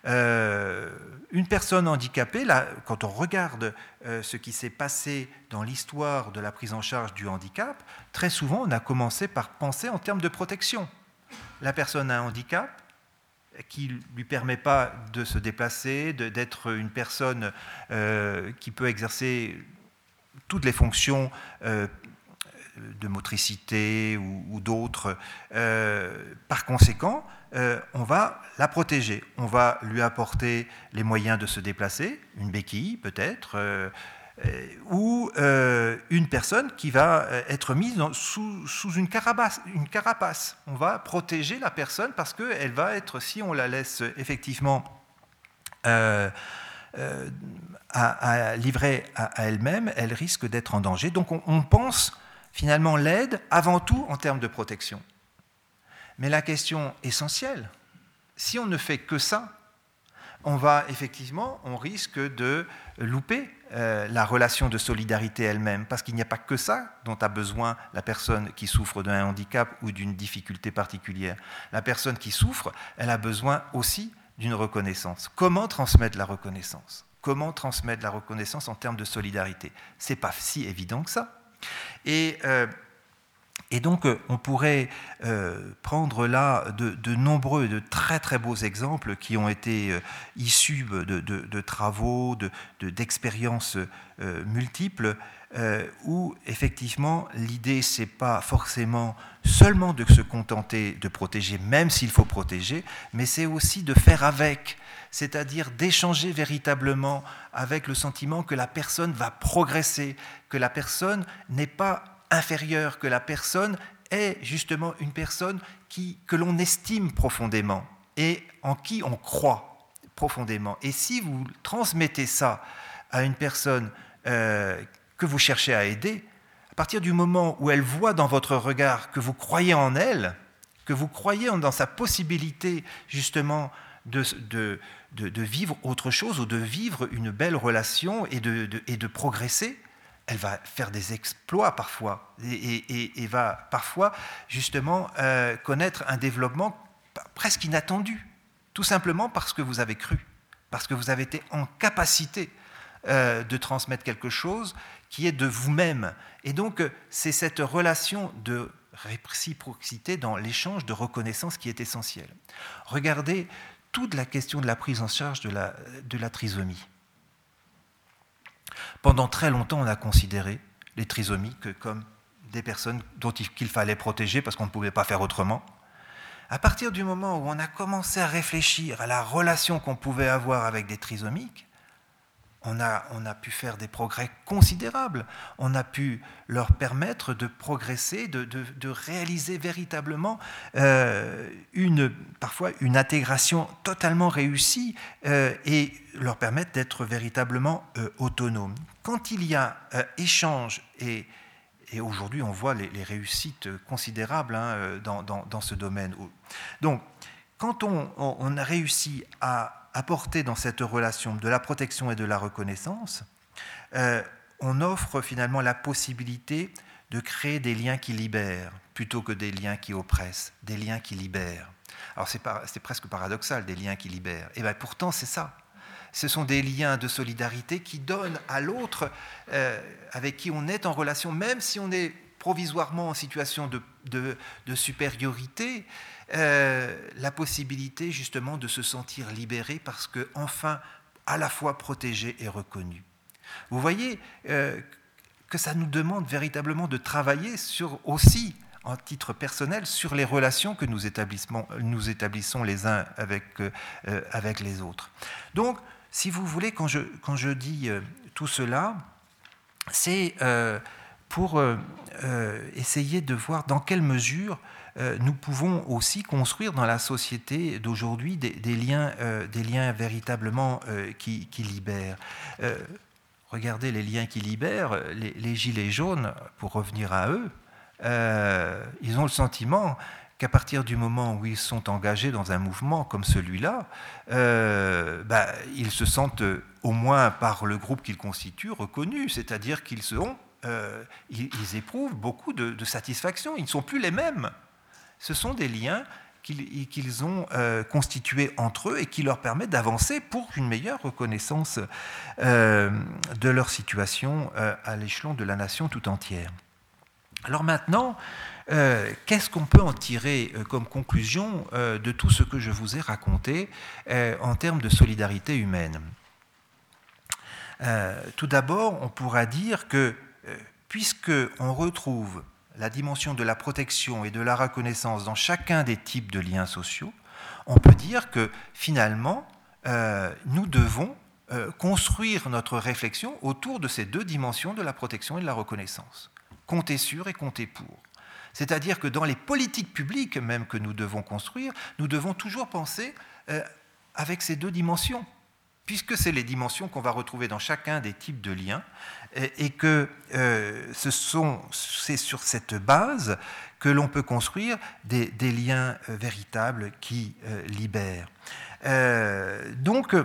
une personne handicapée, quand on regarde ce qui s'est passé dans l'histoire de la prise en charge du handicap, très souvent on a commencé par penser en termes de protection la personne a un handicap qui ne lui permet pas de se déplacer, d'être une personne euh, qui peut exercer toutes les fonctions euh, de motricité ou, d'autres. Euh, par conséquent, on va la protéger, on va lui apporter les moyens de se déplacer, une béquille peut-être, euh, ou euh, une personne qui va euh, être mise sous, une, carapace, une, carapace, On va protéger la personne parce qu'elle va être, si on la laisse effectivement à, livrer à, elle-même, elle risque d'être en danger. Donc on pense finalement l'aide avant tout en termes de protection. Mais la question essentielle, si on ne fait que ça, on va effectivement, on risque de louper euh, la relation de solidarité elle-même, parce qu'il n'y a pas que ça dont a besoin la personne qui souffre d'un handicap ou d'une difficulté particulière. La personne qui souffre, elle a besoin aussi d'une reconnaissance. Comment transmettre la reconnaissance? Comment transmettre la reconnaissance en termes de solidarité? C'est pas si évident que ça. Et euh, et donc, euh, on pourrait euh, prendre là de, nombreux, de très très beaux exemples qui ont été issus de, travaux, d'expériences multiples, où effectivement l'idée c'est pas forcément seulement de se contenter de protéger, même s'il faut protéger, mais c'est aussi de faire avec, c'est-à-dire d'échanger véritablement avec le sentiment que la personne va progresser, que la personne n'est pas inférieure, que la personne est justement une personne que l'on estime profondément et en qui on croit profondément. Et si vous transmettez ça à une personne euh, que vous cherchez à aider, à partir du moment où elle voit dans votre regard que vous croyez en elle, que vous croyez dans sa possibilité justement de, de, vivre autre chose ou de vivre une belle relation et de, et de progresser, elle va faire des exploits parfois et, va parfois justement euh, connaître un développement presque inattendu, tout simplement parce que vous avez cru, parce que vous avez été en capacité euh, de transmettre quelque chose qui est de vous-même. Et donc c'est cette relation de réciprocité dans l'échange de reconnaissance qui est essentielle. Regardez toute la question de la prise en charge de la, trisomie. Pendant très longtemps, on a considéré les trisomiques comme des personnes qu'il fallait protéger parce qu'on ne pouvait pas faire autrement. À partir du moment où on a commencé à réfléchir à la relation qu'on pouvait avoir avec des trisomiques, on a, pu faire des progrès considérables. On a pu leur permettre de progresser, de, réaliser véritablement euh, une, parfois une intégration totalement réussie euh, et leur permettre d'être véritablement euh, autonomes. Quand il y a échange et, aujourd'hui on voit les, réussites considérables hein, dans, ce domaine. Donc, quand on a réussi à apporter dans cette relation de la protection et de la reconnaissance, euh, on offre finalement la possibilité de créer des liens qui libèrent plutôt que des liens qui oppressent, des liens qui libèrent. Alors c'est presque paradoxal, des liens qui libèrent. Et bien pourtant c'est ça. Ce sont des liens de solidarité qui donnent à l'autre euh, avec qui on est en relation, même si on est provisoirement en situation de supériorité, euh, la possibilité justement de se sentir libéré parce que enfin à la fois protégé et reconnu. Vous voyez euh, que ça nous demande véritablement de travailler sur aussi en titre personnel sur les relations que nous établissons, nous établissons les uns avec, euh, avec les autres. Donc, si vous voulez, quand je, quand je dis tout cela, c'est pour essayer de voir dans quelle mesure nous pouvons aussi construire dans la société d'aujourd'hui des, liens, euh, des liens véritablement euh, qui, libèrent. regardez les liens qui libèrent, les, gilets jaunes, pour revenir à eux, ils ont le sentiment qu'à partir du moment où ils sont engagés dans un mouvement comme celui-là, bah, ils se sentent, au moins par le groupe qu'ils constituent, reconnus, c'est-à-dire qu'ils ils, éprouvent beaucoup de, satisfaction. Ils ne sont plus les mêmes ce sont des liens qu'ils ont euh, constitués entre eux et qui leur permettent d'avancer pour une meilleure reconnaissance euh, de leur situation euh, à l'échelon de la nation tout entière. Alors maintenant, qu'est-ce qu'on peut en tirer comme conclusion de tout ce que je vous ai raconté en termes de solidarité humaine? Tout d'abord, on pourra dire que puisque on retrouve la dimension de la protection et de la reconnaissance dans chacun des types de liens sociaux, on peut dire que finalement, euh, nous devons euh, construire notre réflexion autour de ces deux dimensions de la protection et de la reconnaissance. Compter sur et compter pour. C'est-à-dire que dans les politiques publiques même que nous devons construire, nous devons toujours penser euh, avec ces deux dimensions puisque c'est les dimensions qu'on va retrouver dans chacun des types de liens, et, que euh, c'est sur cette base que l'on peut construire des, liens euh, véritables qui euh, libèrent. donc,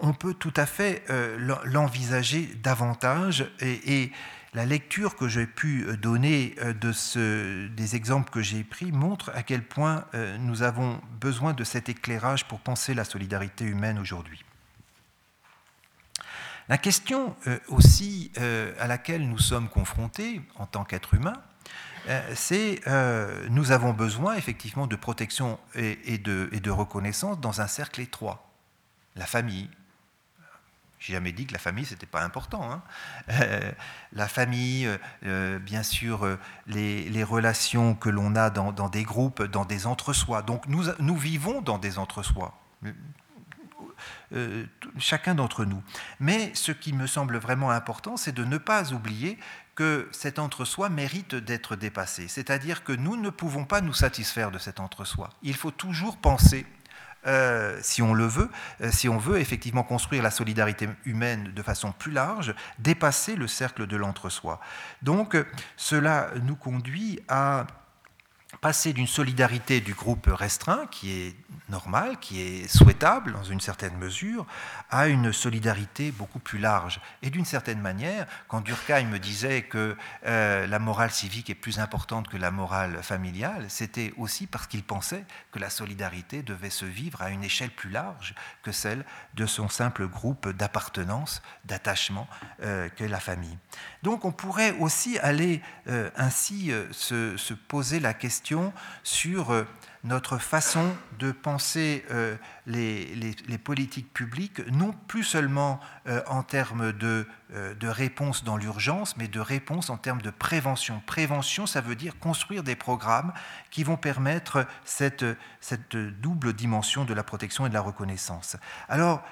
on peut tout à fait l'envisager davantage et la lecture que j'ai pu euh, donner euh, des exemples que j'ai pris montre à quel point euh, nous avons besoin de cet éclairage pour penser la solidarité humaine aujourd'hui. La question aussi à laquelle nous sommes confrontés en tant qu'êtres humains, c'est nous avons besoin effectivement de protection et de reconnaissance dans un cercle étroit. La famille, j'ai jamais dit que la famille, c'était pas important. Hein. Euh, la famille, euh, euh, bien sûr, les, relations que l'on a dans, des groupes, dans des entre-soi. Donc nous, nous vivons dans des entre-soi. chacun d'entre nous. Mais ce qui me semble vraiment important, c'est de ne pas oublier que cet entre-soi mérite d'être dépassé. C'est-à-dire que nous ne pouvons pas nous satisfaire de cet entre-soi. Il faut toujours penser euh, si on le veut, euh, si on veut effectivement construire la solidarité humaine de façon plus large, dépasser le cercle de l'entre-soi. Donc cela nous conduit à passer d'une solidarité du groupe restreint, qui est normale, qui est souhaitable dans une certaine mesure, à une solidarité beaucoup plus large. Et d'une certaine manière, quand Durkheim me disait que euh, la morale civique est plus importante que la morale familiale, c'était aussi parce qu'il pensait que la solidarité devait se vivre à une échelle plus large que celle de son simple groupe d'appartenance, d'attachement euh, que la famille. Donc on pourrait aussi aller euh, ainsi se, se poser la question sur euh, notre façon de penser euh, les, politiques publiques, non plus seulement euh, en termes de, de réponse dans l'urgence, mais de réponse en termes de prévention. Prévention, ça veut dire construire des programmes qui vont permettre cette, double dimension de la protection et de la reconnaissance. Alors,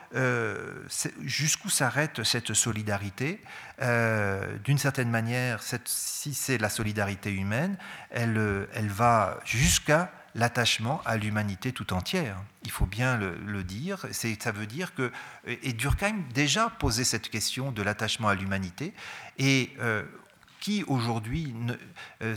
jusqu'où s'arrête cette solidarité? D'une certaine manière, si c'est la solidarité humaine, elle va jusqu'à l'attachement à l'humanité tout entière. Il faut bien le, dire. Ça veut dire que. Et Durkheim déjà posait cette question de l'attachement à l'humanité. Et euh, qui aujourd'hui ne, euh,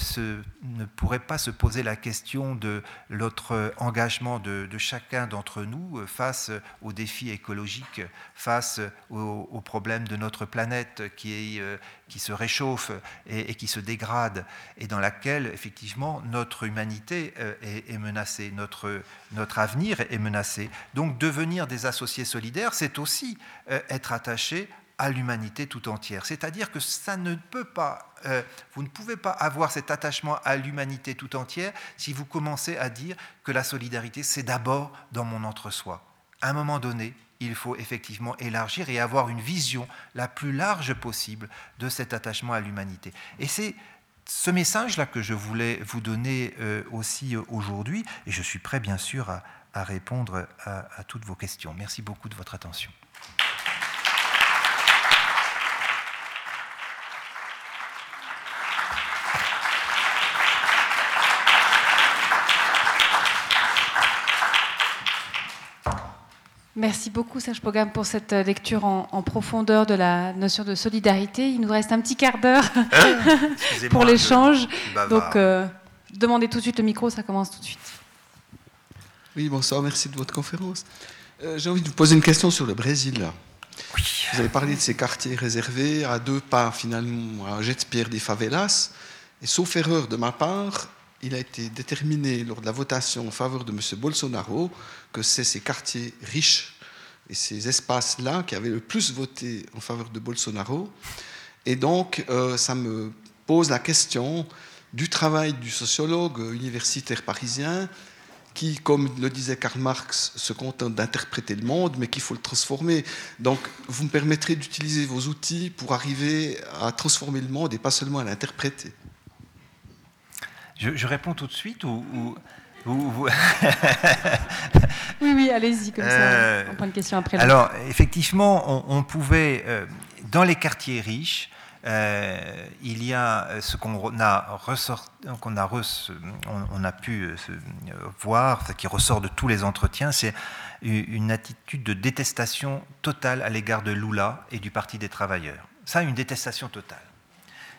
ne, pourrait pas se poser la question de notre engagement de, chacun d'entre nous euh, face aux défis écologiques, face aux, problèmes de notre planète qui, euh, se réchauffe et, qui se dégrade et dans laquelle effectivement notre humanité est, est, menacée, notre, notre avenir est menacé. Donc devenir des associés solidaires, c'est aussi être attaché à l'humanité tout entière. C'est-à-dire que ça ne peut pas, euh, vous ne pouvez pas avoir cet attachement à l'humanité tout entière si vous commencez à dire que la solidarité, c'est d'abord dans mon entre-soi. À un moment donné, il faut effectivement élargir et avoir une vision la plus large possible de cet attachement à l'humanité. Et c'est ce message-là que je voulais vous donner euh, aussi euh, aujourd'hui, et je suis prêt bien sûr à, répondre à toutes vos questions. Merci beaucoup de votre attention. Merci beaucoup, Serge Pogam, pour cette lecture en, profondeur de la notion de solidarité. Il nous reste un petit quart d'heure ah, pour l'échange. Donc, euh, demandez tout de suite le micro, ça commence tout de suite. Oui, bonsoir, merci de votre conférence. Euh, j'ai envie de vous poser une question sur le Brésil. Vous avez parlé de ces quartiers réservés à deux pas, finalement, à jet de pierre des favelas. Et sauf erreur de ma part, il a été déterminé lors de la votation en faveur de M. Bolsonaro que c'est ces quartiers riches et ces espaces-là qui avaient le plus voté en faveur de Bolsonaro. Et donc, euh, ça me pose la question du travail du sociologue universitaire parisien qui, comme le disait Karl Marx, se contente d'interpréter le monde, mais qu'il faut le transformer. Donc, vous me permettrez d'utiliser vos outils pour arriver à transformer le monde et pas seulement à l'interpréter. Je, réponds tout de suite ou, oui, oui, allez-y, comme ça, euh, on prend une question après. Alors, effectivement, on, pouvait, euh, dans les quartiers riches, euh, il y a ce qu'on a, qu'on a, on, a pu voir, ce qui ressort de tous les entretiens, c'est une attitude de détestation totale à l'égard de Lula et du Parti des travailleurs. Ça, une détestation totale.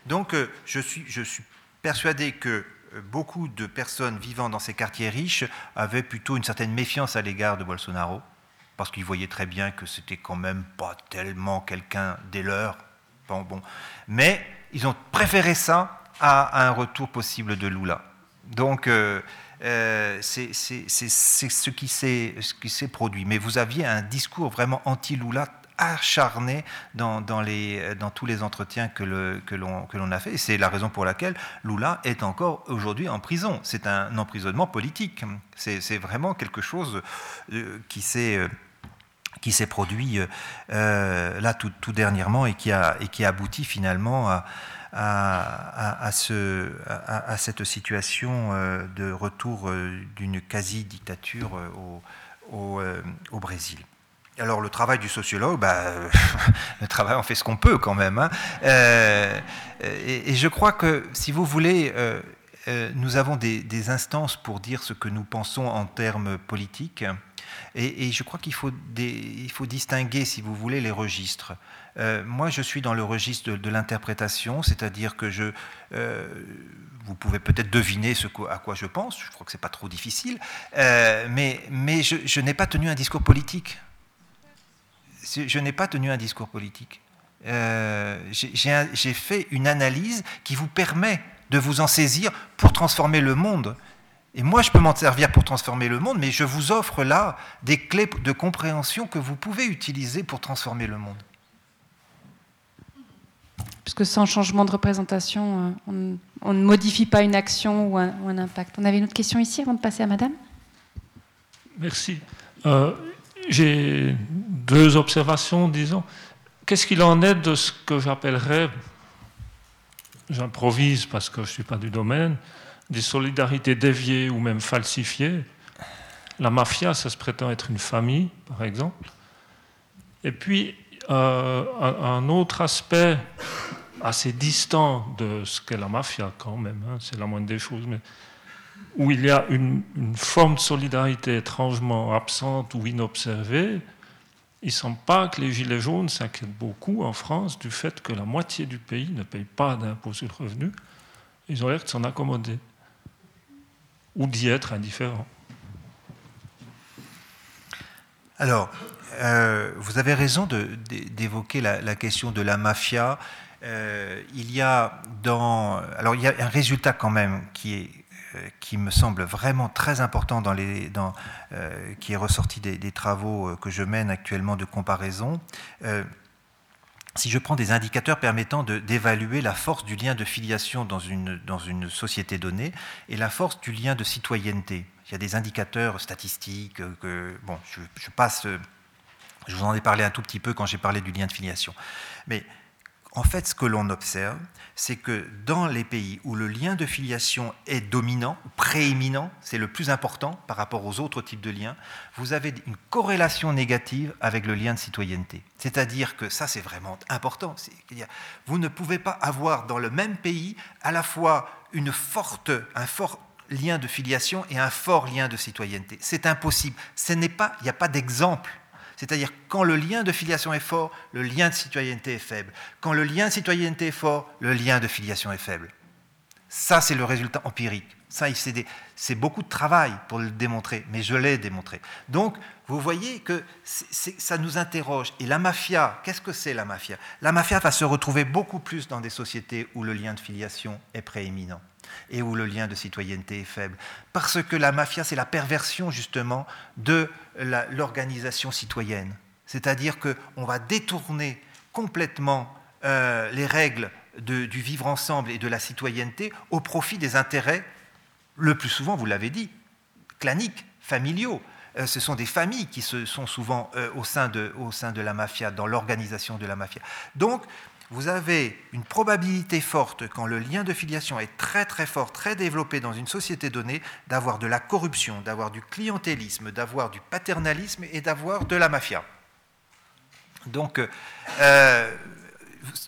Donc, je suis, je suis persuadé que beaucoup de personnes vivant dans ces quartiers riches avaient plutôt une certaine méfiance à l'égard de Bolsonaro, parce qu'ils voyaient très bien que c'était quand même pas tellement quelqu'un des leurs. Bon, bon. Mais ils ont préféré ça à, un retour possible de Lula. Donc, euh, euh, c'est ce qui s'est produit. Mais vous aviez un discours vraiment anti-Lula acharné dans, tous les entretiens que, l'on a fait. C'est la raison pour laquelle Lula est encore aujourd'hui en prison. C'est un emprisonnement politique. C'est vraiment quelque chose euh, qui s'est euh, qui s'est produit euh, là tout, dernièrement et qui a, et qui aboutit finalement à, à, à, ce, à, cette situation de retour d'une quasi-dictature au Brésil. Alors le travail du sociologue, bah, le travail on fait ce qu'on peut quand même. Hein. Euh, et, je crois que si vous voulez, euh, euh, nous avons des, instances pour dire ce que nous pensons en termes politiques. Et, je crois qu'il faut, faut distinguer, si vous voulez, les registres. Euh, moi, je suis dans le registre de, l'interprétation, c'est-à-dire que je, euh, vous pouvez peut-être deviner à quoi je pense, je crois que ce n'est pas trop difficile, euh, mais, mais je, n'ai pas tenu un discours politique. Je n'ai pas tenu un discours politique. J'ai fait une analyse qui vous permet de vous en saisir pour transformer le monde. Et moi, je peux m'en servir pour transformer le monde, mais je vous offre là des clés de compréhension que vous pouvez utiliser pour transformer le monde. Puisque sans changement de représentation, euh, on, ne modifie pas une action ou un, impact. On avait une autre question ici avant de passer à Madame? Merci. Euh, j'ai deux observations, disons. Qu'est-ce qu'il en est de ce que j'appellerais, j'improvise parce que je ne suis pas du domaine, des solidarités déviées ou même falsifiées? La mafia, ça se prétend être une famille, par exemple. Et puis, euh, un, autre aspect assez distant de ce qu'est la mafia, quand même, hein, c'est la moindre des choses, mais où il y a une, forme de solidarité étrangement absente ou inobservée, il ne semble pas que les Gilets jaunes s'inquiètent beaucoup en France du fait que la moitié du pays ne paye pas d'impôt sur le revenu. Ils ont l'air de s'en accommoder ou d'y être indifférent. Alors, euh, vous avez raison d'évoquer la, question de la mafia. Euh, il y a dans, alors il y a un résultat quand même qui est qui me semble vraiment très important dans les, dans, qui est ressorti des, travaux que je mène actuellement de comparaison si je prends des indicateurs permettant d'évaluer la force du lien de filiation dans une, dans une société donnée et la force du lien de citoyenneté, il y a des indicateurs statistiques que, bon, je, je passe, je vous en ai parlé un tout petit peu quand j'ai parlé du lien de filiation. Mais en fait, ce que l'on observe, c'est que dans les pays où le lien de filiation est dominant, prééminent, c'est le plus important par rapport aux autres types de liens, vous avez une corrélation négative avec le lien de citoyenneté. C'est-à-dire que ça, c'est vraiment important. Vous ne pouvez pas avoir dans le même pays à la fois un fort lien de filiation et un fort lien de citoyenneté. C'est impossible. Ce n'est pas, il n'y a pas d'exemple c'est-à-dire quand le lien de filiation est fort, le lien de citoyenneté est faible. Quand le lien de citoyenneté est fort, le lien de filiation est faible. Ça, c'est le résultat empirique. Ça, c'est beaucoup de travail pour le démontrer, mais je l'ai démontré. Donc, vous voyez que ça nous interroge. Et la mafia, qu'est-ce que c'est la mafia? La mafia va se retrouver beaucoup plus dans des sociétés où le lien de filiation est prééminent et où le lien de citoyenneté est faible. Parce que la mafia, c'est la perversion justement de l'organisation citoyenne. C'est-à-dire qu'on va détourner complètement euh, les règles du vivre ensemble et de la citoyenneté au profit des intérêts, le plus souvent, vous l'avez dit, claniques, familiaux. Euh, ce sont des familles qui se, sont souvent euh, au, sein de, au sein de la mafia, dans l'organisation de la mafia. Donc, vous avez une probabilité forte, quand le lien de filiation est très très fort, très développé dans une société donnée, d'avoir de la corruption, d'avoir du clientélisme, d'avoir du paternalisme et d'avoir de la mafia. Donc, euh,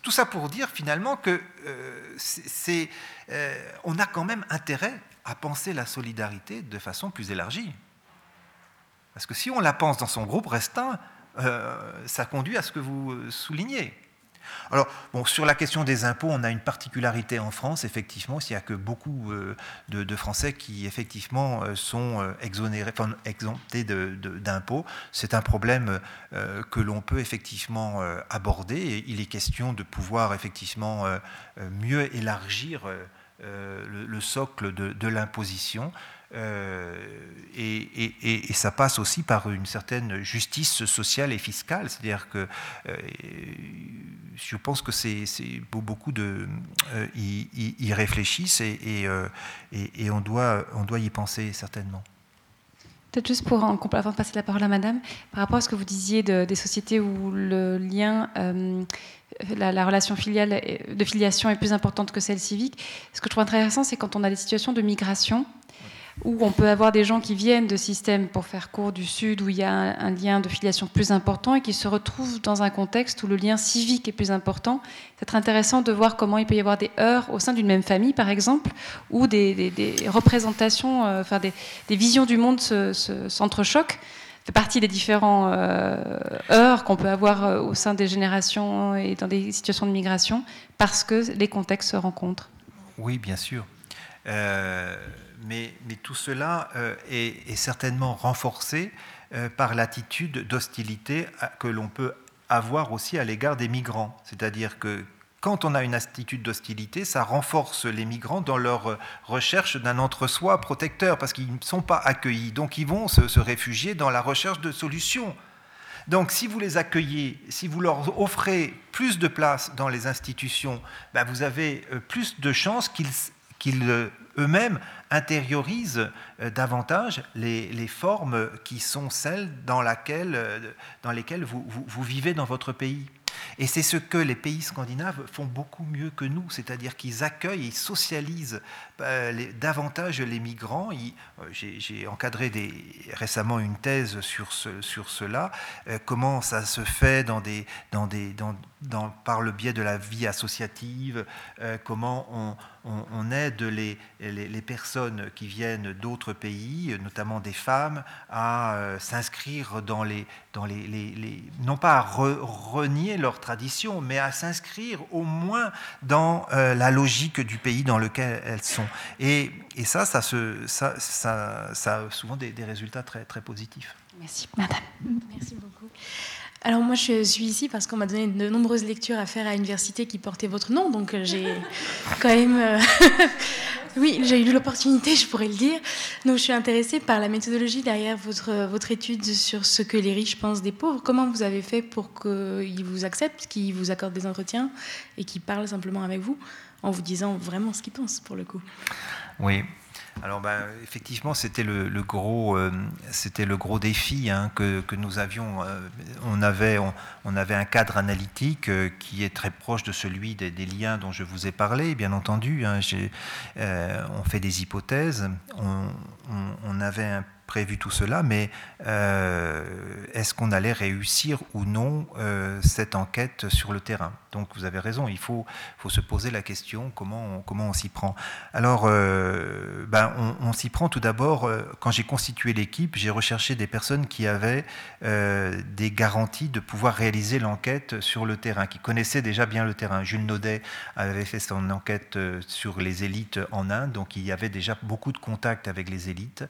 tout ça pour dire finalement que euh, euh, on a quand même intérêt à penser la solidarité de façon plus élargie. Parce que si on la pense dans son groupe restreint, ça conduit à ce que vous soulignez. Alors, sur la question des impôts, on a une particularité en France, effectivement, il n'y a que beaucoup euh, de, Français qui, effectivement, euh, sont euh, exonérés, exemptés d'impôts. C'est un problème que l'on peut effectivement aborder il est question de pouvoir, effectivement, mieux élargir le, socle de l'imposition. Euh, et, ça passe aussi par une certaine justice sociale et fiscale. C'est-à-dire que euh, je pense que c'est beaucoup de euh, y, réfléchissent et, on, doit, on doit y penser certainement. Peut-être juste pour en, avant de passer la parole à Madame, par rapport à ce que vous disiez des sociétés où le lien, la, la, relation filiale de filiation est plus importante que celle civique, ce que je trouve intéressant, c'est quand on a des situations de migration où on peut avoir des gens qui viennent de systèmes, pour faire court, du Sud, où il y a un, lien de filiation plus important et qui se retrouvent dans un contexte où le lien civique est plus important. C'est intéressant de voir comment il peut y avoir des heurts au sein d'une même famille, par exemple, où des, représentations, euh, enfin des, visions du monde s'entrechoquent. fait partie des différents heures qu'on peut avoir au sein des générations et dans des situations de migration, parce que les contextes se rencontrent. Oui, bien sûr. Mais, tout cela est, est, certainement renforcé par l'attitude d'hostilité que l'on peut avoir aussi à l'égard des migrants. C'est-à-dire que quand on a une attitude d'hostilité, ça renforce les migrants dans leur recherche d'un entre-soi protecteur, parce qu'ils ne sont pas accueillis. Donc ils vont se, réfugier dans la recherche de solutions. Donc si vous les accueillez, si vous leur offrez plus de place dans les institutions, ben, vous avez euh, plus de chances qu'ils euh, eux-mêmes intériorisent euh, davantage les, formes qui sont celles dans, dans lesquelles vous, vous vivez dans votre pays. Et c'est ce que les pays scandinaves font beaucoup mieux que nous, c'est-à-dire qu'ils accueillent et socialisent euh, davantage les migrants. Euh, j'ai encadré récemment une thèse sur, cela, euh, comment ça se fait par le biais de la vie associative, comment on, aide les, personnes qui viennent d'autres pays, notamment des femmes, à s'inscrire dans les, non pas à renier leur tradition, mais à s'inscrire au moins dans la logique du pays dans lequel elles sont. Et, ça, ça, a souvent des, résultats très, très positifs. Merci, madame. Merci beaucoup. Alors moi, je suis ici parce qu'on m'a donné de nombreuses lectures à faire à l'université qui portait votre nom, donc euh, j'ai quand même... Euh, oui, j'ai eu l'opportunité, je pourrais le dire. Donc je suis intéressée par la méthodologie derrière votre, votre étude sur ce que les riches pensent des pauvres. Comment vous avez fait pour qu'ils vous acceptent, qu'ils vous accordent des entretiens et qu'ils parlent simplement avec vous? En vous disant vraiment ce qu'ils pensent pour le coup. Oui. Alors ben, effectivement, c'était le, gros, euh, c'était le gros défi hein, que, nous avions. Euh, on, avait, on, avait un cadre analytique euh, qui est très proche de celui des, liens dont je vous ai parlé, bien entendu. Hein, on fait des hypothèses. On, avait prévu tout cela, mais est-ce qu'on allait réussir ou non cette enquête sur le terrain? Donc vous avez raison, il faut, faut se poser la question comment on, comment on s'y prend. Alors, euh, ben, on, s'y prend tout d'abord, quand j'ai constitué l'équipe, j'ai recherché des personnes qui avaient des garanties de pouvoir réaliser l'enquête sur le terrain, qui connaissaient déjà bien le terrain. Jules Naudet avait fait son enquête sur les élites en Inde, donc il y avait déjà beaucoup de contacts avec les élites.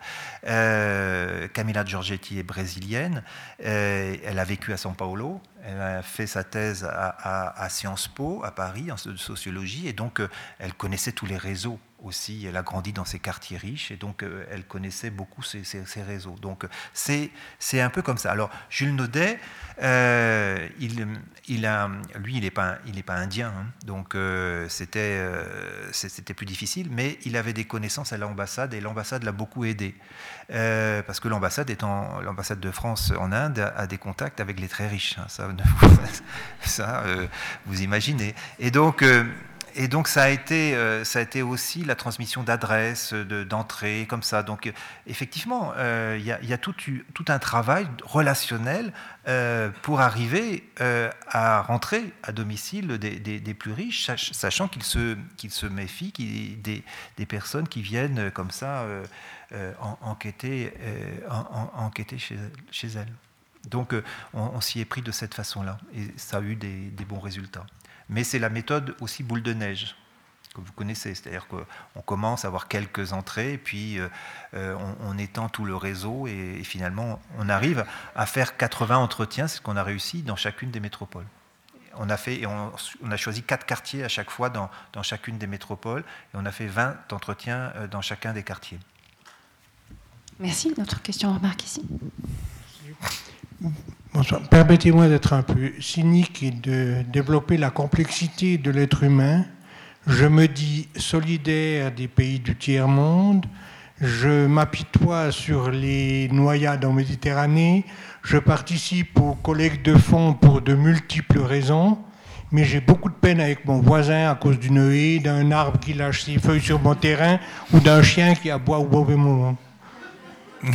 Euh, Camilla Giorgetti est brésilienne. Euh, elle a vécu à São Paulo. Elle a fait sa thèse à, Sciences Po, à Paris, en sociologie. Et donc, euh, elle connaissait tous les réseaux aussi. Elle a grandi dans ces quartiers riches. Et donc, elle connaissait beaucoup ces, réseaux. Donc, c'est un peu comme ça. Alors, Jules Naudet, il, il a, lui, il n'est pas, pas indien. Hein. donc, c'était c'était plus difficile. Mais il avait des connaissances à l'ambassade. Et l'ambassade l'a beaucoup aidé. Euh, parce que l'ambassade étant l'ambassade de France en Inde a, des contacts avec les très riches. Hein, ça, ça euh, vous imaginez. Et donc, euh, et donc ça a été, ça a été aussi la transmission d'adresses, d'entrées, comme ça. Donc effectivement, il y, a, tout, un travail relationnel pour arriver à rentrer à domicile des, plus riches, sachant qu'ils se, qu'ils se méfient des, des, personnes qui viennent comme ça euh, enquêter, euh, enquêter chez, chez elle. Donc euh, on, s'y est pris de cette façon-là et ça a eu des, bons résultats. Mais c'est la méthode aussi boule de neige que vous connaissez, c'est-à-dire qu'on commence à avoir quelques entrées, puis on, étend tout le réseau et, finalement on arrive à faire 80 entretiens, c'est ce qu'on a réussi dans chacune des métropoles. On a, fait, et on, a choisi quatre quartiers à chaque fois dans, dans, chacune des métropoles et on a fait 20 entretiens dans chacun des quartiers. Merci. Notre question remarque ici. Bonsoir. Permettez-moi d'être un peu cynique et de développer la complexité de l'être humain. Je me dis solidaire des pays du tiers-monde. Je m'apitoie sur les noyades en Méditerranée. Je participe aux collectes de fonds pour de multiples raisons. Mais j'ai beaucoup de peine avec mon voisin à cause d'une haie, d'un arbre qui lâche ses feuilles sur mon terrain ou d'un chien qui aboie au mauvais moment.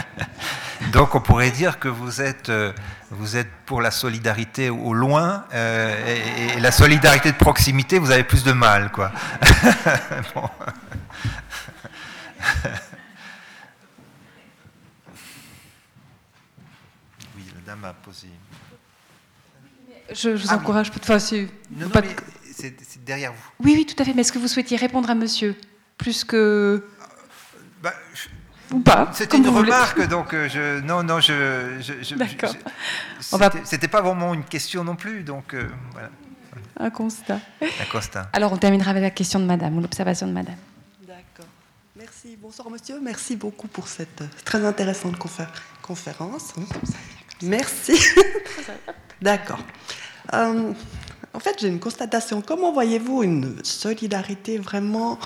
Donc on pourrait dire que vous êtes, euh, vous êtes pour la solidarité au loin euh, et, la solidarité de proximité, vous avez plus de mal. Quoi. m'a posé. Je, vous Ah, encourage. Enfin, c'est- Non, non, pas de- mais c'est c'est derrière vous. Oui, oui, tout à fait. Mais est-ce que vous souhaitiez répondre à monsieur Plus que. Bah, je- Ou pas C'était une voulez. remarque, donc euh, je, non, non, je, je- je- D'accord. je- On va- c'était- pas vraiment une question non plus, donc euh, voilà, Un constat. un constat. Alors, on terminera avec la question de madame, ou l'observation de madame. D'accord. Merci. Bonsoir, monsieur. Merci beaucoup pour cette euh, très intéressante confé- conférence. Merci. D'accord. Euh, en fait, j'ai une constatation. Comment voyez-vous une solidarité vraiment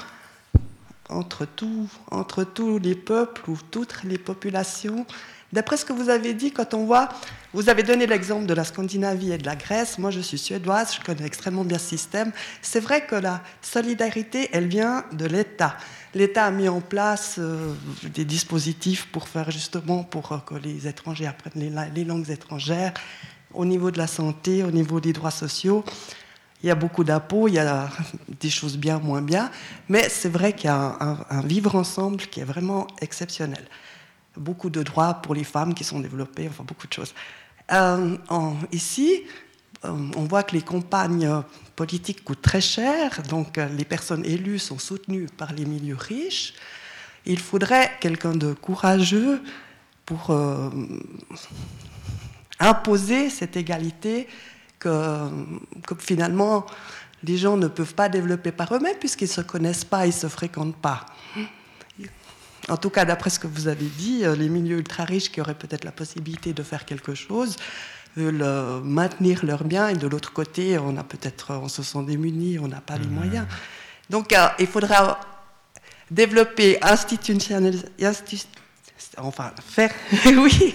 entre, tout, entre tous les peuples ou toutes les populations D'après ce que vous avez dit, quand on voit, vous avez donné l'exemple de la Scandinavie et de la Grèce. Moi, je suis suédoise, je connais extrêmement bien ce système. C'est vrai que la solidarité, elle vient de l'État. L'État a mis en place euh, des dispositifs pour faire justement pour euh, que les étrangers apprennent les, la- les langues étrangères. Au niveau de la santé, au niveau des droits sociaux, il y a beaucoup d'impôts, il y a des choses bien, moins bien, mais c'est vrai qu'il y a un, vivre ensemble qui est vraiment exceptionnel. Beaucoup de droits pour les femmes qui sont développés, enfin beaucoup de choses. Euh, ici, euh, on voit que les campagnes politiques coûtent très cher, donc euh, les personnes élues sont soutenues par les milieux riches. Il faudrait quelqu'un de courageux pour imposer cette égalité que, que finalement les gens ne peuvent pas développer par eux-mêmes puisqu'ils ne se connaissent pas, ils ne se fréquentent pas. En tout cas, d'après ce que vous avez dit, euh, les milieux ultra riches qui auraient peut-être la possibilité de faire quelque chose veulent euh, maintenir leurs biens et de l'autre côté, on a peut-être, on se sent démunis, on n'a pas les moyens. Donc, euh, il faudra développer institutionnaliser, institu- enfin faire, oui,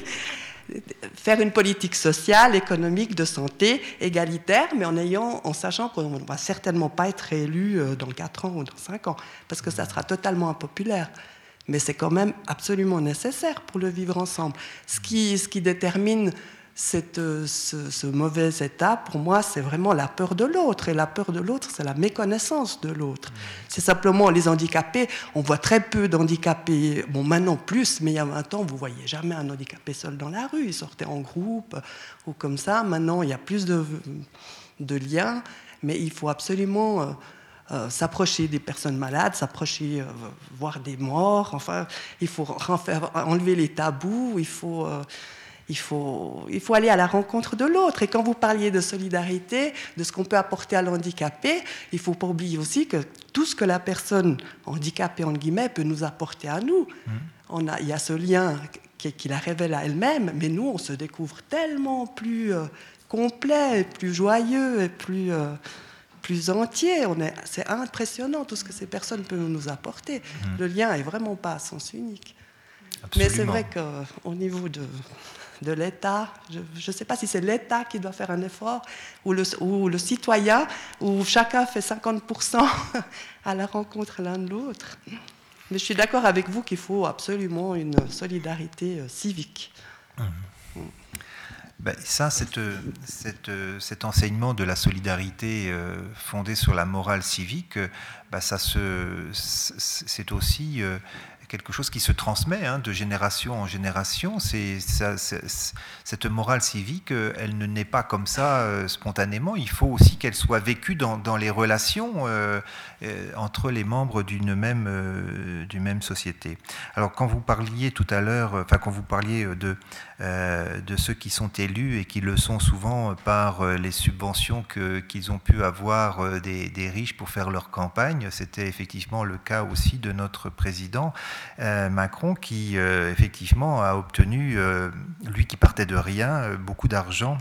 faire une politique sociale, économique, de santé égalitaire, mais en ayant, en sachant qu'on ne va certainement pas être élu euh, dans 4 ans ou dans 5 ans, parce que ça sera totalement impopulaire. Mais c'est quand même absolument nécessaire pour le vivre ensemble. Ce qui, ce qui détermine cette, euh, ce, ce mauvais état, pour moi, c'est vraiment la peur de l'autre. Et la peur de l'autre, c'est la méconnaissance de l'autre. C'est simplement les handicapés. On voit très peu d'handicapés, bon, maintenant plus, mais il y a 20 ans, vous voyez jamais un handicapé seul dans la rue. Ils sortaient en groupe ou comme ça. Maintenant, il y a plus de, de liens, mais il faut absolument. euh, euh, s'approcher des personnes malades, s'approcher, euh, voir des morts. Enfin, il faut enlever les tabous, il faut, il, faut, il faut aller à la rencontre de l'autre. Et quand vous parliez de solidarité, de ce qu'on peut apporter à l'handicapé, il ne faut pas oublier aussi que tout ce que la personne handicapée, en guillemets, peut nous apporter à nous. On a, il y a ce lien qui, qui la révèle à elle-même, mais nous, on se découvre tellement plus euh, complet, et plus joyeux et plus... euh, plus entier. On est, c'est impressionnant tout ce que ces personnes peuvent nous apporter. Le lien est vraiment pas à sens unique. Mais c'est vrai qu'au niveau de, de l'État, je ne sais pas si c'est l'État qui doit faire un effort ou le, ou le citoyen, où chacun fait 50% à la rencontre l'un de l'autre. Mais je suis d'accord avec vous qu'il faut absolument une solidarité euh, civique. Ben, ça, cette- cette- cet enseignement de la solidarité euh, fondé sur la morale civique, euh, ben, ça c'est aussi euh, quelque chose qui se transmet hein, de génération en génération. Cette morale civique, euh, elle ne naît pas comme ça euh, spontanément. Il faut aussi qu'elle soit vécue dans, dans les relations euh, entre les membres d'une même, d'une même société. Alors, quand vous parliez tout à l'heure, enfin, quand vous parliez de, de ceux qui sont élus et qui le sont souvent par euh, les subventions qu'ils ont pu avoir euh, des, riches pour faire leur campagne, c'était effectivement le cas aussi de notre président euh, Macron qui, euh, effectivement, a obtenu, euh, lui qui partait de rien, euh, beaucoup d'argent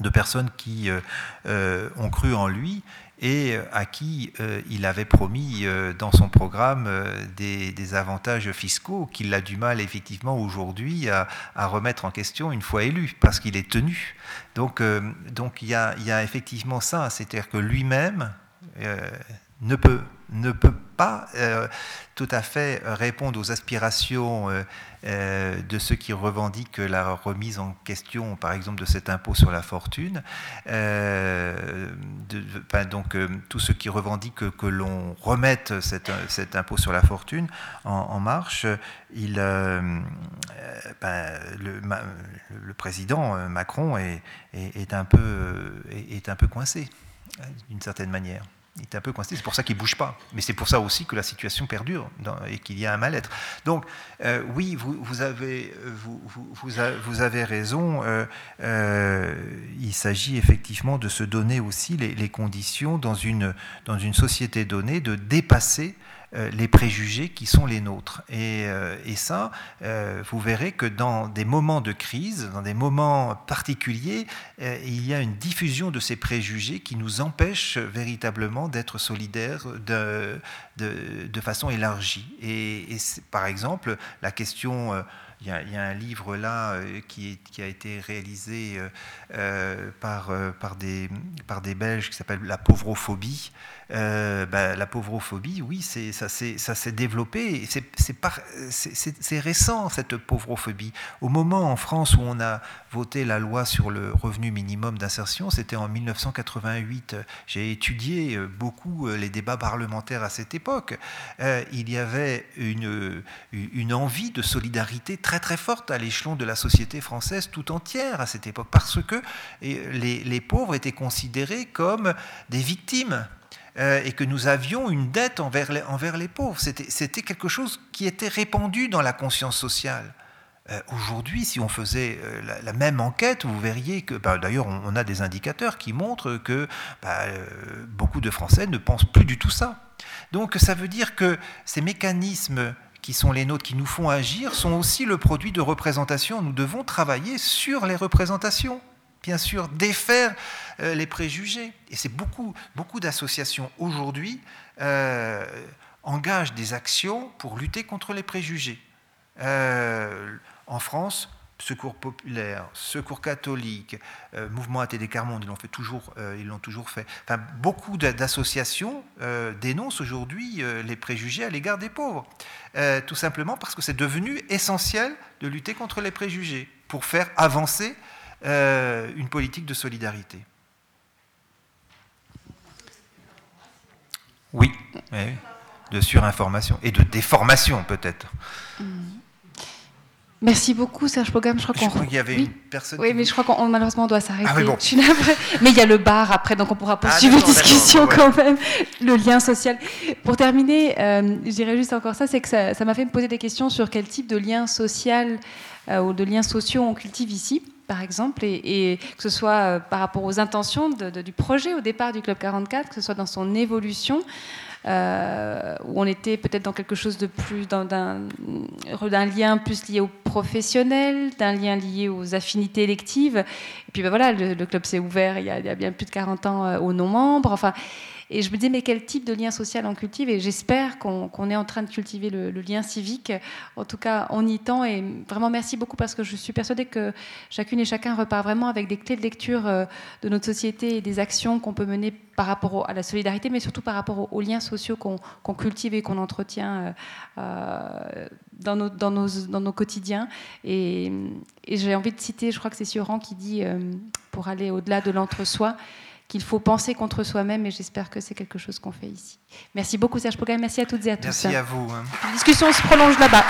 de personnes qui euh, euh, ont cru en lui et euh, à qui euh, il avait promis euh, dans son programme des, avantages fiscaux qu'il a du mal effectivement aujourd'hui à, remettre en question une fois élu, parce qu'il est tenu. Donc euh, donc il y, a, il y a effectivement ça, c'est-à-dire que lui-même ne, peut, ne peut pas tout à fait répondre aux aspirations euh, de ceux qui revendiquent la remise en question, par exemple, de cet impôt sur la fortune. Euh, donc, euh, tous ceux qui revendiquent que, l'on remette cet, impôt sur la fortune en, marche, il, ben, le, président Macron un peu, est un peu coincé, d'une certaine manière il est un peu coincé, c'est pour ça qu'il ne bouge pas. Mais c'est pour ça aussi que la situation perdure et qu'il y a un mal-être. Donc, euh, oui, vous, avez, vous, avez, raison. Euh, euh, il s'agit effectivement de se donner aussi les, les, conditions dans une, dans une société donnée de dépasser euh, les préjugés qui sont les nôtres. Et, euh, ça, euh, vous verrez que dans des moments de crise, dans des moments particuliers, il y a une diffusion de ces préjugés qui nous empêchent véritablement d'être solidaires de, façon élargie. Et, par exemple, la question... Il y, a, un livre là qui, a été réalisé par des Belges qui s'appelle La pauvrophobie, euh, bah, la pauvrophobie, oui, ça s'est développé. C'est récent, cette pauvrophobie. Au moment en France où on a voté la loi sur le revenu minimum d'insertion, c'était en 1988. J'ai étudié euh, beaucoup euh, les débats parlementaires à cette époque. il y avait une, envie de solidarité très très forte à l'échelon de la société française tout entière à cette époque, parce que les pauvres étaient considérés comme des victimes euh, et que nous avions une dette envers les, envers les pauvres. C'était quelque chose qui était répandu dans la conscience sociale. Euh, aujourd'hui, si on faisait euh, la, même enquête, vous verriez que, bah, d'ailleurs, on, a des indicateurs qui montrent que bah, beaucoup de Français ne pensent plus du tout ça. Donc ça veut dire que ces mécanismes qui sont les nôtres, qui nous font agir, sont aussi le produit de représentation. Nous devons travailler sur les représentations bien sûr, défaire euh, les préjugés. Et c'est beaucoup, beaucoup d'associations aujourd'hui euh, engagent des actions pour lutter contre les préjugés. Euh, en France, Secours populaire, Secours catholique, Mouvement ATD Carmonde, ils l'ont fait toujours, ils l'ont toujours fait. Enfin, beaucoup d'associations dénoncent aujourd'hui les préjugés à l'égard des pauvres, tout simplement parce que c'est devenu essentiel de lutter contre les préjugés pour faire avancer euh, une politique de solidarité. Oui, de surinformation et de déformation peut-être. Hmm. Merci beaucoup Serge Pogam. Je crois qu'il y avait une personne. Oui, mais je crois qu'on malheureusement doit s'arrêter. Ah mais il y a le bar après, donc on pourra ah, poursuivre la discussion quand même. Le lien social. Pour terminer, euh, je dirais juste encore ça, c'est que ça m'a fait me poser des questions sur quel type de lien social euh, ou de liens sociaux on cultive ici par exemple, et, que ce soit euh, par rapport aux intentions du projet au départ du Club 44, que ce soit dans son évolution, euh, où on était peut-être dans quelque chose de plus, d'un lien plus lié au professionnel, d'un lien lié aux affinités électives. Et puis ben voilà, le, club s'est ouvert il y, a, il y, a, bien plus de 40 ans euh, aux non-membres. Enfin, et je me disais, mais quel type de lien social on cultive Et j'espère qu'on est en train de cultiver le, lien civique. En tout cas, on y tend. Et vraiment, merci beaucoup parce que je suis persuadée que chacune et chacun repart vraiment avec des clés de lecture euh, de notre société et des actions qu'on peut mener par rapport à la solidarité, mais surtout par rapport aux, liens sociaux qu'on cultive et qu'on entretient euh, euh, dans, nos, quotidiens. Et, j'ai envie de citer, je crois que c'est Sioran qui dit, pour aller au-delà de l'entre-soi, qu'il faut penser contre soi-même et j'espère que c'est quelque chose qu'on fait ici. Merci beaucoup Serge Pogam, merci à toutes et à tous. Merci à vous. Hein. La discussion se prolonge là-bas.